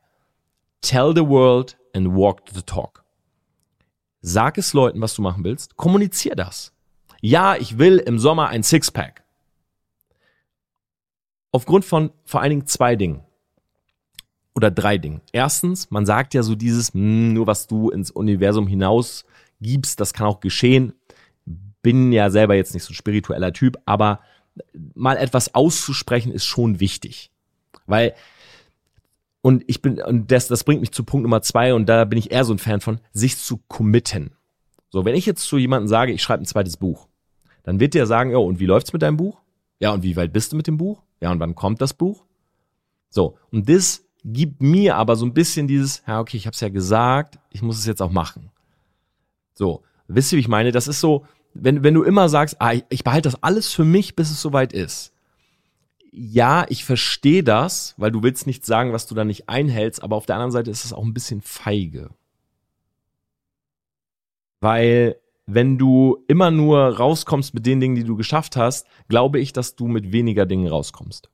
Tell the world and walk the talk. Sag es Leuten, was du machen willst. Kommunizier das. Ja, ich will im Sommer ein Sixpack. Aufgrund von vor allen Dingen zwei Dingen. Oder drei Dingen. Erstens, man sagt ja so dieses, hm, nur was du ins Universum hinaus gibst, das kann auch geschehen. Bin ja selber jetzt nicht so ein spiritueller Typ, aber mal etwas auszusprechen ist schon wichtig. Weil, und ich bin, und das, das bringt mich zu Punkt Nummer zwei, und da bin ich eher so ein Fan von, sich zu committen. So, wenn ich jetzt zu jemandem sage, ich schreibe ein zweites Buch, dann wird der sagen, ja, und wie läuft's mit deinem Buch? Ja, und wie weit bist du mit dem Buch? Ja, und wann kommt das Buch? So, und das gibt mir aber so ein bisschen dieses, ja, okay, ich habe es ja gesagt, ich muss es jetzt auch machen. So, wisst ihr, wie ich meine? Das ist so, wenn, wenn du immer sagst, ah, ich behalte das alles für mich, bis es soweit ist. Ja, ich verstehe das, weil du willst nicht sagen, was du da nicht einhältst, aber auf der anderen Seite ist es auch ein bisschen feige. Weil wenn du immer nur rauskommst mit den Dingen, die du geschafft hast, glaube ich, dass du mit weniger Dingen rauskommst.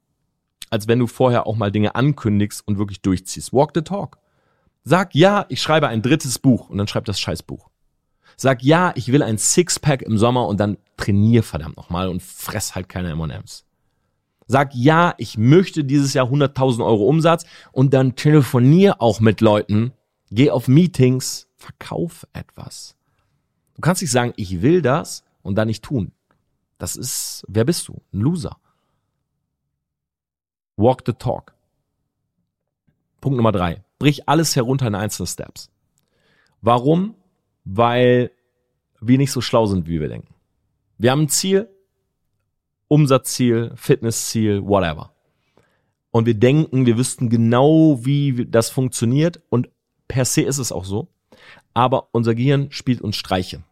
Als wenn du vorher auch mal Dinge ankündigst und wirklich durchziehst. Walk the talk. Sag ja, ich schreibe ein drittes Buch und dann schreib das Scheißbuch. Sag ja, ich will ein Sixpack im Sommer und dann trainier verdammt nochmal und fress halt keine M&M's. Sag ja, ich möchte dieses Jahr 100.000 Euro Umsatz und dann telefonier auch mit Leuten, geh auf Meetings, verkauf etwas. Du kannst nicht sagen, ich will das und dann nicht tun. Das ist, wer bist du? Ein Loser. Walk the talk. Punkt Nummer drei. Brich alles herunter in einzelne Steps. Warum? Weil wir nicht so schlau sind, wie wir denken. Wir haben ein Ziel, Umsatzziel, Fitnessziel, whatever. Und wir denken, wir wüssten genau, wie das funktioniert. Und per se ist es auch so. Aber unser Gehirn spielt uns Streiche.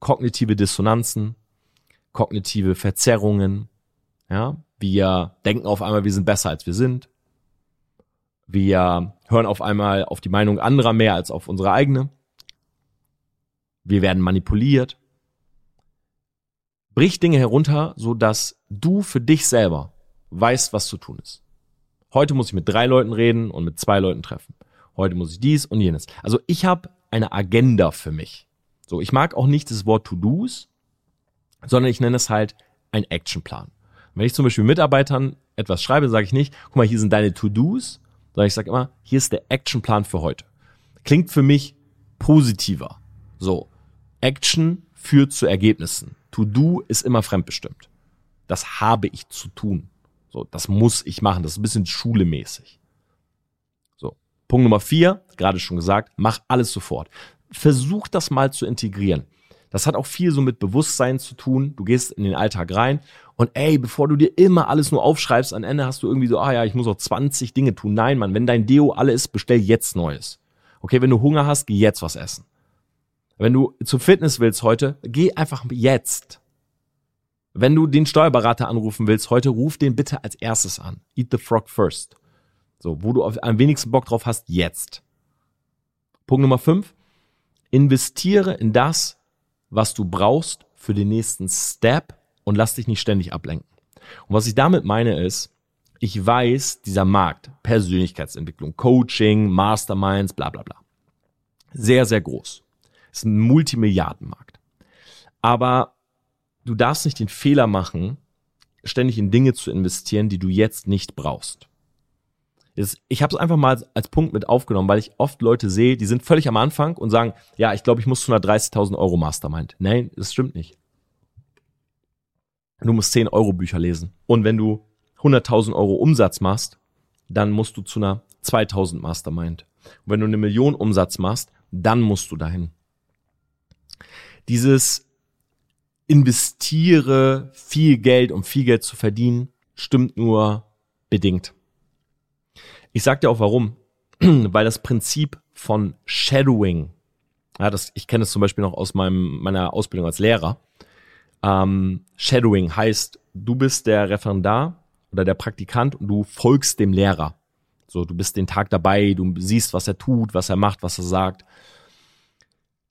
Kognitive Dissonanzen, kognitive Verzerrungen. Ja, wir denken auf einmal, wir sind besser als wir sind. Wir hören auf einmal auf die Meinung anderer mehr als auf unsere eigene. Wir werden manipuliert. Brich Dinge herunter, so dass du für dich selber weißt, was zu tun ist. Heute muss ich mit drei Leuten reden und mit zwei Leuten treffen. Heute muss ich dies und jenes. Also ich habe eine Agenda für mich. So, ich mag auch nicht das Wort To-Dos, sondern ich nenne es halt ein Actionplan. Wenn ich zum Beispiel Mitarbeitern etwas schreibe, sage ich nicht, guck mal, hier sind deine To-Dos, sondern ich sage immer, hier ist der Actionplan für heute. Klingt für mich positiver. So, Action führt zu Ergebnissen. To-Do ist immer fremdbestimmt. Das habe ich zu tun. So, das muss ich machen. Das ist ein bisschen schulemäßig. So, Punkt Nummer vier, gerade schon gesagt, mach alles sofort. Versuch das mal zu integrieren. Das hat auch viel so mit Bewusstsein zu tun. Du gehst in den Alltag rein und ey, bevor du dir immer alles nur aufschreibst, am Ende hast du irgendwie so, ah ja, ich muss auch 20 Dinge tun. Nein, Mann, wenn dein Deo alle ist, bestell jetzt Neues. Okay, wenn du Hunger hast, geh jetzt was essen. Wenn du zur Fitness willst heute, geh einfach jetzt. Wenn du den Steuerberater anrufen willst heute, ruf den bitte als erstes an. Eat the frog first. So, wo du am wenigsten Bock drauf hast, jetzt. Punkt Nummer fünf. Investiere in das, was du brauchst für den nächsten Step und lass dich nicht ständig ablenken. Und was ich damit meine ist, ich weiß, dieser Markt, Persönlichkeitsentwicklung, Coaching, Masterminds, bla bla bla, sehr, sehr groß. Ist ein Multimilliardenmarkt. Aber du darfst nicht den Fehler machen, ständig in Dinge zu investieren, die du jetzt nicht brauchst. Ich habe es einfach mal als Punkt mit aufgenommen, weil ich oft Leute sehe, die sind völlig am Anfang und sagen, ja, ich glaube, ich muss zu einer 30.000 Euro Mastermind. Nein, das stimmt nicht. Du musst 10 Euro Bücher lesen. Und wenn du 100.000 Euro Umsatz machst, dann musst du zu einer 2000 Mastermind. Und wenn du eine Million Umsatz machst, dann musst du dahin. Dieses investiere viel Geld, um viel Geld zu verdienen, stimmt nur bedingt. Ich sag dir auch warum. Weil das Prinzip von Shadowing, ja, das, ich kenne es zum Beispiel noch aus meinem, meiner Ausbildung als Lehrer. Ähm, Shadowing heißt, du bist der Referendar oder der Praktikant und du folgst dem Lehrer. So, du bist den Tag dabei, du siehst, was er tut, was er macht, was er sagt.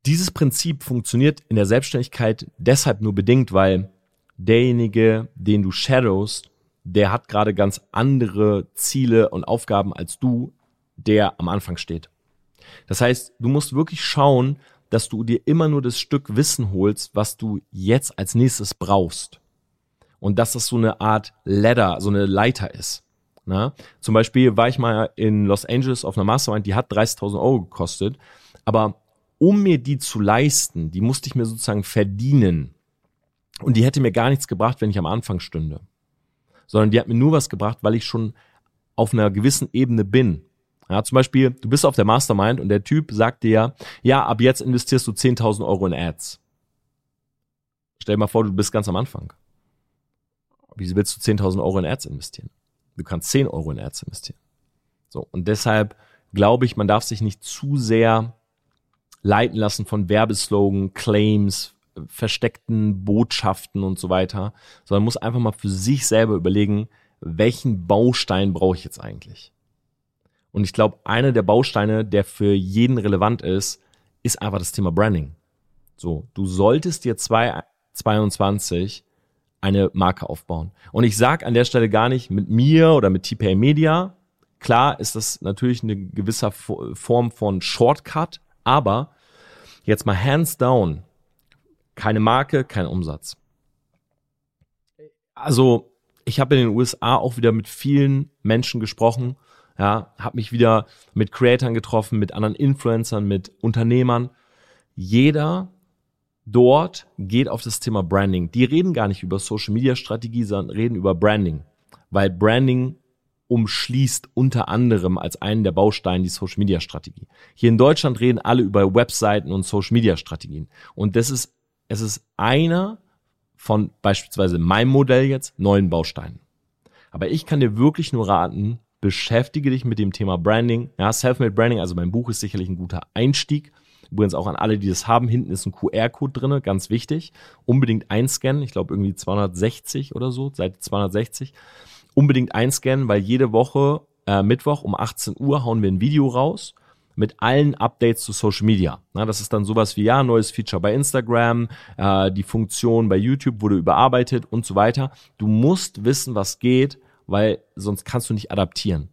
Dieses Prinzip funktioniert in der Selbstständigkeit deshalb nur bedingt, weil derjenige, den du shadowst, der hat gerade ganz andere Ziele und Aufgaben als du, der am Anfang steht. Das heißt, du musst wirklich schauen, dass du dir immer nur das Stück Wissen holst, was du jetzt als nächstes brauchst. Und dass das so eine Art Ladder, so eine Leiter ist. Na? Zum Beispiel war ich mal in Los Angeles auf einer Mastermind, die hat 30.000 Euro gekostet. Aber um mir die zu leisten, die musste ich mir sozusagen verdienen. Und die hätte mir gar nichts gebracht, wenn ich am Anfang stünde. Sondern die hat mir nur was gebracht, weil ich schon auf einer gewissen Ebene bin. Ja, zum Beispiel, du bist auf der Mastermind und der Typ sagt dir, ja, ab jetzt investierst du 10.000 Euro in Ads. Stell dir mal vor, du bist ganz am Anfang. Wie willst du 10.000 Euro in Ads investieren? Du kannst 10 Euro in Ads investieren. So, und deshalb glaube ich, man darf sich nicht zu sehr leiten lassen von Werbeslogan, Claims, versteckten Botschaften und so weiter, sondern muss einfach mal für sich selber überlegen, welchen Baustein brauche ich jetzt eigentlich? Und ich glaube, einer der Bausteine, der für jeden relevant ist, ist einfach das Thema Branding. So, du solltest dir 2022 eine Marke aufbauen. Und ich sage an der Stelle gar nicht mit mir oder mit TPA Media. Klar ist das natürlich eine gewisse Form von Shortcut, aber jetzt mal hands down, keine Marke, kein Umsatz. Also ich habe in den USA auch wieder mit vielen Menschen gesprochen, ja, habe mich wieder mit Creatoren getroffen, mit anderen Influencern, mit Unternehmern. Jeder dort geht auf das Thema Branding. Die reden gar nicht über Social Media Strategie, sondern reden über Branding, weil Branding umschließt unter anderem als einen der Bausteine die Social Media Strategie. Hier in Deutschland reden alle über Webseiten und Social Media Strategien. Und das ist, es ist einer von beispielsweise meinem Modell jetzt neuen Bausteinen. Aber ich kann dir wirklich nur raten, beschäftige dich mit dem Thema Branding. Ja, Selfmade Branding, also mein Buch ist sicherlich ein guter Einstieg. Übrigens auch an alle, die das haben. Hinten ist ein QR-Code drinne, ganz wichtig. Unbedingt einscannen. Ich glaube irgendwie 260 oder so, Seite 260. Unbedingt einscannen, weil jede Woche äh, Mittwoch um 18 Uhr hauen wir ein Video raus mit allen Updates zu Social Media. Na, das ist dann sowas wie, ja, neues Feature bei Instagram, äh, die Funktion bei YouTube wurde überarbeitet und so weiter. Du musst wissen, was geht, weil sonst kannst du nicht adaptieren.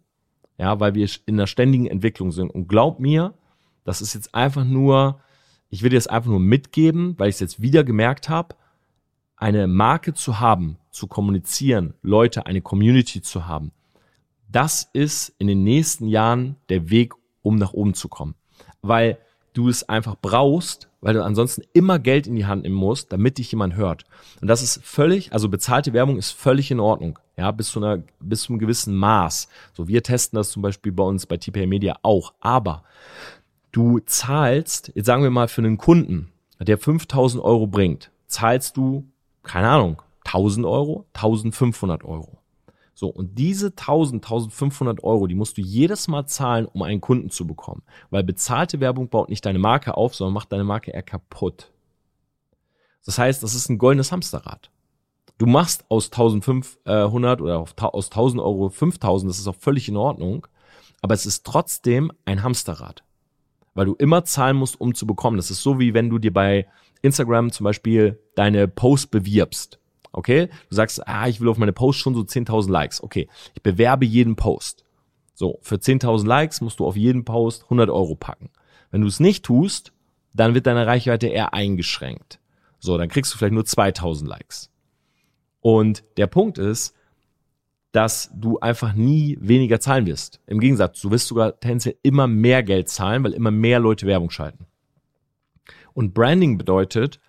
Ja, weil wir in einer ständigen Entwicklung sind. Und glaub mir, das ist jetzt einfach nur, ich will dir das einfach nur mitgeben, weil ich es jetzt wieder gemerkt habe, eine Marke zu haben, zu kommunizieren, Leute, eine Community zu haben, das ist in den nächsten Jahren der Weg, um nach oben zu kommen. Weil du es einfach brauchst, weil du ansonsten immer Geld in die Hand nehmen musst, damit dich jemand hört. Und das ist völlig, also bezahlte Werbung ist völlig in Ordnung. Ja, bis zu einer, bis zu einem gewissen Maß. So, wir testen das zum Beispiel bei uns bei TPA Media auch. Aber du zahlst, jetzt sagen wir mal für einen Kunden, der 5000 Euro bringt, zahlst du, keine Ahnung, 1000 Euro, 1500 Euro. So, und diese 1000, 1500 Euro, die musst du jedes Mal zahlen, um einen Kunden zu bekommen. Weil bezahlte Werbung baut nicht deine Marke auf, sondern macht deine Marke eher kaputt. Das heißt, das ist ein goldenes Hamsterrad. Du machst aus 1500 oder aus 1000 Euro 5000, das ist auch völlig in Ordnung. Aber es ist trotzdem ein Hamsterrad. Weil du immer zahlen musst, um zu bekommen. Das ist so wie wenn du dir bei Instagram zum Beispiel deine Post bewirbst. Okay? Du sagst, ah, ich will auf meine Post schon so 10.000 Likes. Okay, ich bewerbe jeden Post. So, für 10.000 Likes musst du auf jeden Post 100 Euro packen. Wenn du es nicht tust, dann wird deine Reichweite eher eingeschränkt. So, dann kriegst du vielleicht nur 2000 Likes. Und der Punkt ist, dass du einfach nie weniger zahlen wirst. Im Gegensatz, du wirst sogar tendenziell immer mehr Geld zahlen, weil immer mehr Leute Werbung schalten. Und Branding bedeutet,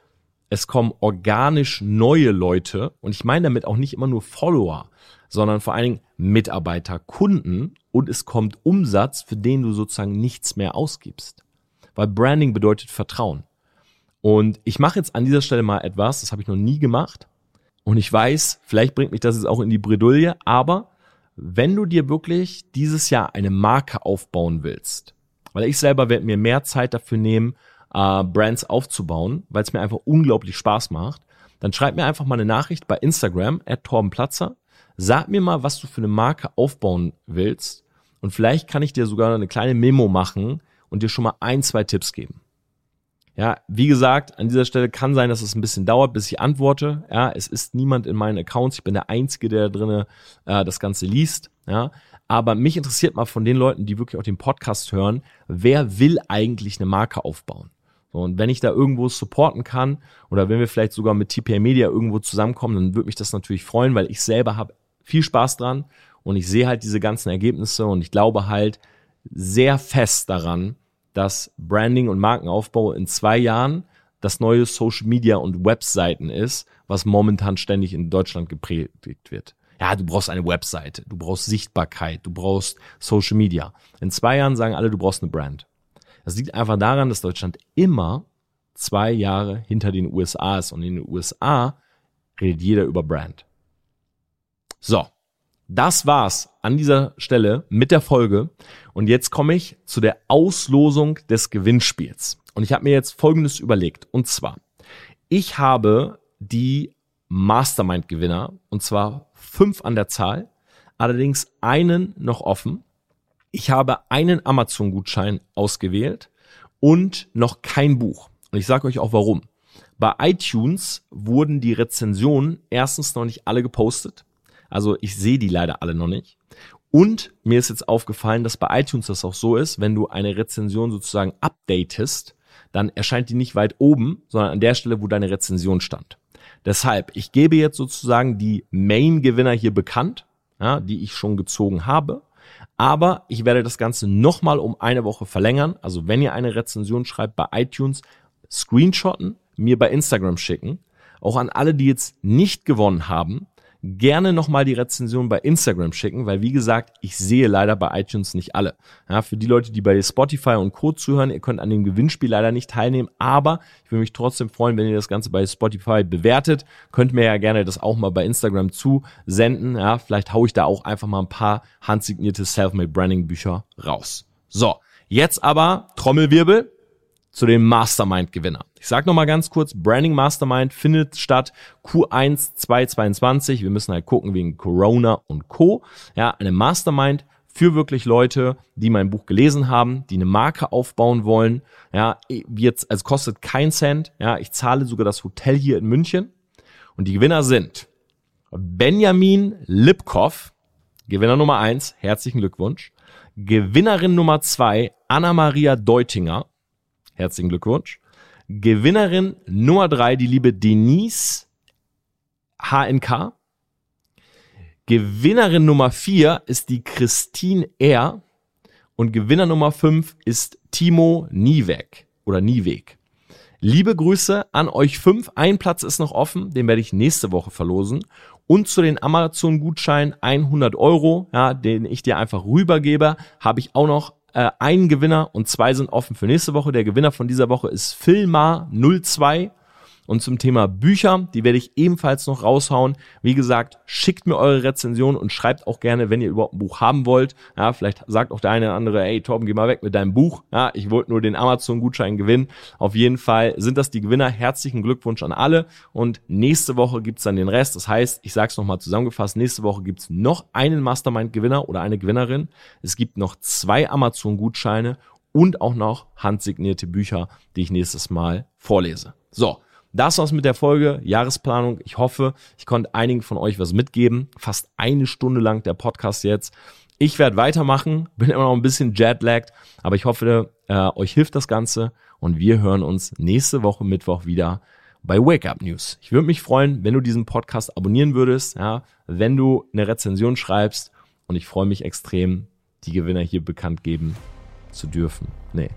es kommen organisch neue Leute und ich meine damit auch nicht immer nur Follower, sondern vor allen Dingen Mitarbeiter, Kunden und es kommt Umsatz, für den du sozusagen nichts mehr ausgibst. Weil Branding bedeutet Vertrauen. Und ich mache jetzt an dieser Stelle mal etwas, das habe ich noch nie gemacht. Und ich weiß, vielleicht bringt mich das jetzt auch in die Bredouille, aber wenn du dir wirklich dieses Jahr eine Marke aufbauen willst, weil ich selber werde mir mehr Zeit dafür nehmen, äh, Brands aufzubauen, weil es mir einfach unglaublich Spaß macht, dann schreib mir einfach mal eine Nachricht bei Instagram, at Torbenplatzer. Sag mir mal, was du für eine Marke aufbauen willst. Und vielleicht kann ich dir sogar eine kleine Memo machen und dir schon mal ein, zwei Tipps geben. Ja, wie gesagt, an dieser Stelle kann sein, dass es ein bisschen dauert, bis ich antworte. Ja, es ist niemand in meinen Accounts. Ich bin der Einzige, der da drinnen äh, das Ganze liest. Ja, aber mich interessiert mal von den Leuten, die wirklich auch den Podcast hören, wer will eigentlich eine Marke aufbauen? So, und wenn ich da irgendwo supporten kann oder wenn wir vielleicht sogar mit TPA Media irgendwo zusammenkommen, dann würde mich das natürlich freuen, weil ich selber habe viel Spaß dran und ich sehe halt diese ganzen Ergebnisse und ich glaube halt sehr fest daran, dass Branding und Markenaufbau in zwei Jahren das neue Social Media und Webseiten ist, was momentan ständig in Deutschland gepredigt wird. Ja, du brauchst eine Webseite, du brauchst Sichtbarkeit, du brauchst Social Media. In zwei Jahren sagen alle, du brauchst eine Brand. Das liegt einfach daran, dass Deutschland immer zwei Jahre hinter den USA ist und in den USA redet jeder über Brand. So, das war's an dieser Stelle mit der Folge und jetzt komme ich zu der Auslosung des Gewinnspiels. Und ich habe mir jetzt Folgendes überlegt und zwar, ich habe die Mastermind-Gewinner und zwar fünf an der Zahl, allerdings einen noch offen ich habe einen Amazon-Gutschein ausgewählt und noch kein Buch. Und ich sage euch auch warum. Bei iTunes wurden die Rezensionen erstens noch nicht alle gepostet. Also ich sehe die leider alle noch nicht. Und mir ist jetzt aufgefallen, dass bei iTunes das auch so ist, wenn du eine Rezension sozusagen updatest, dann erscheint die nicht weit oben, sondern an der Stelle, wo deine Rezension stand. Deshalb, ich gebe jetzt sozusagen die Main-Gewinner hier bekannt, ja, die ich schon gezogen habe. Aber ich werde das Ganze nochmal um eine Woche verlängern. Also wenn ihr eine Rezension schreibt bei iTunes, screenshotten, mir bei Instagram schicken. Auch an alle, die jetzt nicht gewonnen haben. Gerne nochmal die Rezension bei Instagram schicken, weil wie gesagt, ich sehe leider bei iTunes nicht alle. Ja, für die Leute, die bei Spotify und Co. zuhören, ihr könnt an dem Gewinnspiel leider nicht teilnehmen, aber ich würde mich trotzdem freuen, wenn ihr das Ganze bei Spotify bewertet. Könnt mir ja gerne das auch mal bei Instagram zusenden. Ja, vielleicht haue ich da auch einfach mal ein paar handsignierte Selfmade Branding Bücher raus. So, jetzt aber Trommelwirbel zu dem Mastermind-Gewinner. Ich sage nochmal ganz kurz, Branding Mastermind findet statt Q1 2022. Wir müssen halt gucken wegen Corona und Co. Ja, eine Mastermind für wirklich Leute, die mein Buch gelesen haben, die eine Marke aufbauen wollen. Ja, jetzt, also kostet kein Cent. Ja, ich zahle sogar das Hotel hier in München. Und die Gewinner sind Benjamin Lipkoff, Gewinner Nummer eins, herzlichen Glückwunsch. Gewinnerin Nummer zwei, Anna-Maria Deutinger, Herzlichen Glückwunsch. Gewinnerin Nummer drei, die liebe Denise HNK. Gewinnerin Nummer vier ist die Christine R. Und Gewinner Nummer fünf ist Timo Nieweg oder Nieweg. Liebe Grüße an euch fünf. Ein Platz ist noch offen, den werde ich nächste Woche verlosen. Und zu den Amazon-Gutscheinen 100 Euro, ja, den ich dir einfach rübergebe, habe ich auch noch äh, einen Gewinner und zwei sind offen für nächste Woche. Der Gewinner von dieser Woche ist Filmar 02 und zum Thema Bücher, die werde ich ebenfalls noch raushauen. Wie gesagt, schickt mir eure Rezension und schreibt auch gerne, wenn ihr überhaupt ein Buch haben wollt. Ja, vielleicht sagt auch der eine oder andere, ey Torben, geh mal weg mit deinem Buch. Ja, ich wollte nur den Amazon-Gutschein gewinnen. Auf jeden Fall sind das die Gewinner. Herzlichen Glückwunsch an alle. Und nächste Woche gibt's dann den Rest. Das heißt, ich sage es nochmal zusammengefasst, nächste Woche gibt's noch einen Mastermind-Gewinner oder eine Gewinnerin. Es gibt noch zwei Amazon-Gutscheine und auch noch handsignierte Bücher, die ich nächstes Mal vorlese. So, das war's mit der Folge Jahresplanung. Ich hoffe, ich konnte einigen von euch was mitgeben. Fast eine Stunde lang der Podcast jetzt. Ich werde weitermachen, bin immer noch ein bisschen jetlagged, aber ich hoffe, äh, euch hilft das Ganze und wir hören uns nächste Woche Mittwoch wieder bei Wake Up News. Ich würde mich freuen, wenn du diesen Podcast abonnieren würdest, ja, wenn du eine Rezension schreibst und ich freue mich extrem, die Gewinner hier bekannt geben zu dürfen. Nee,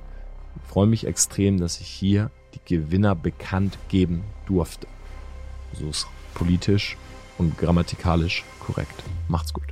ich freue mich extrem, dass ich hier die Gewinner bekannt geben durfte. So ist politisch und grammatikalisch korrekt. Macht's gut.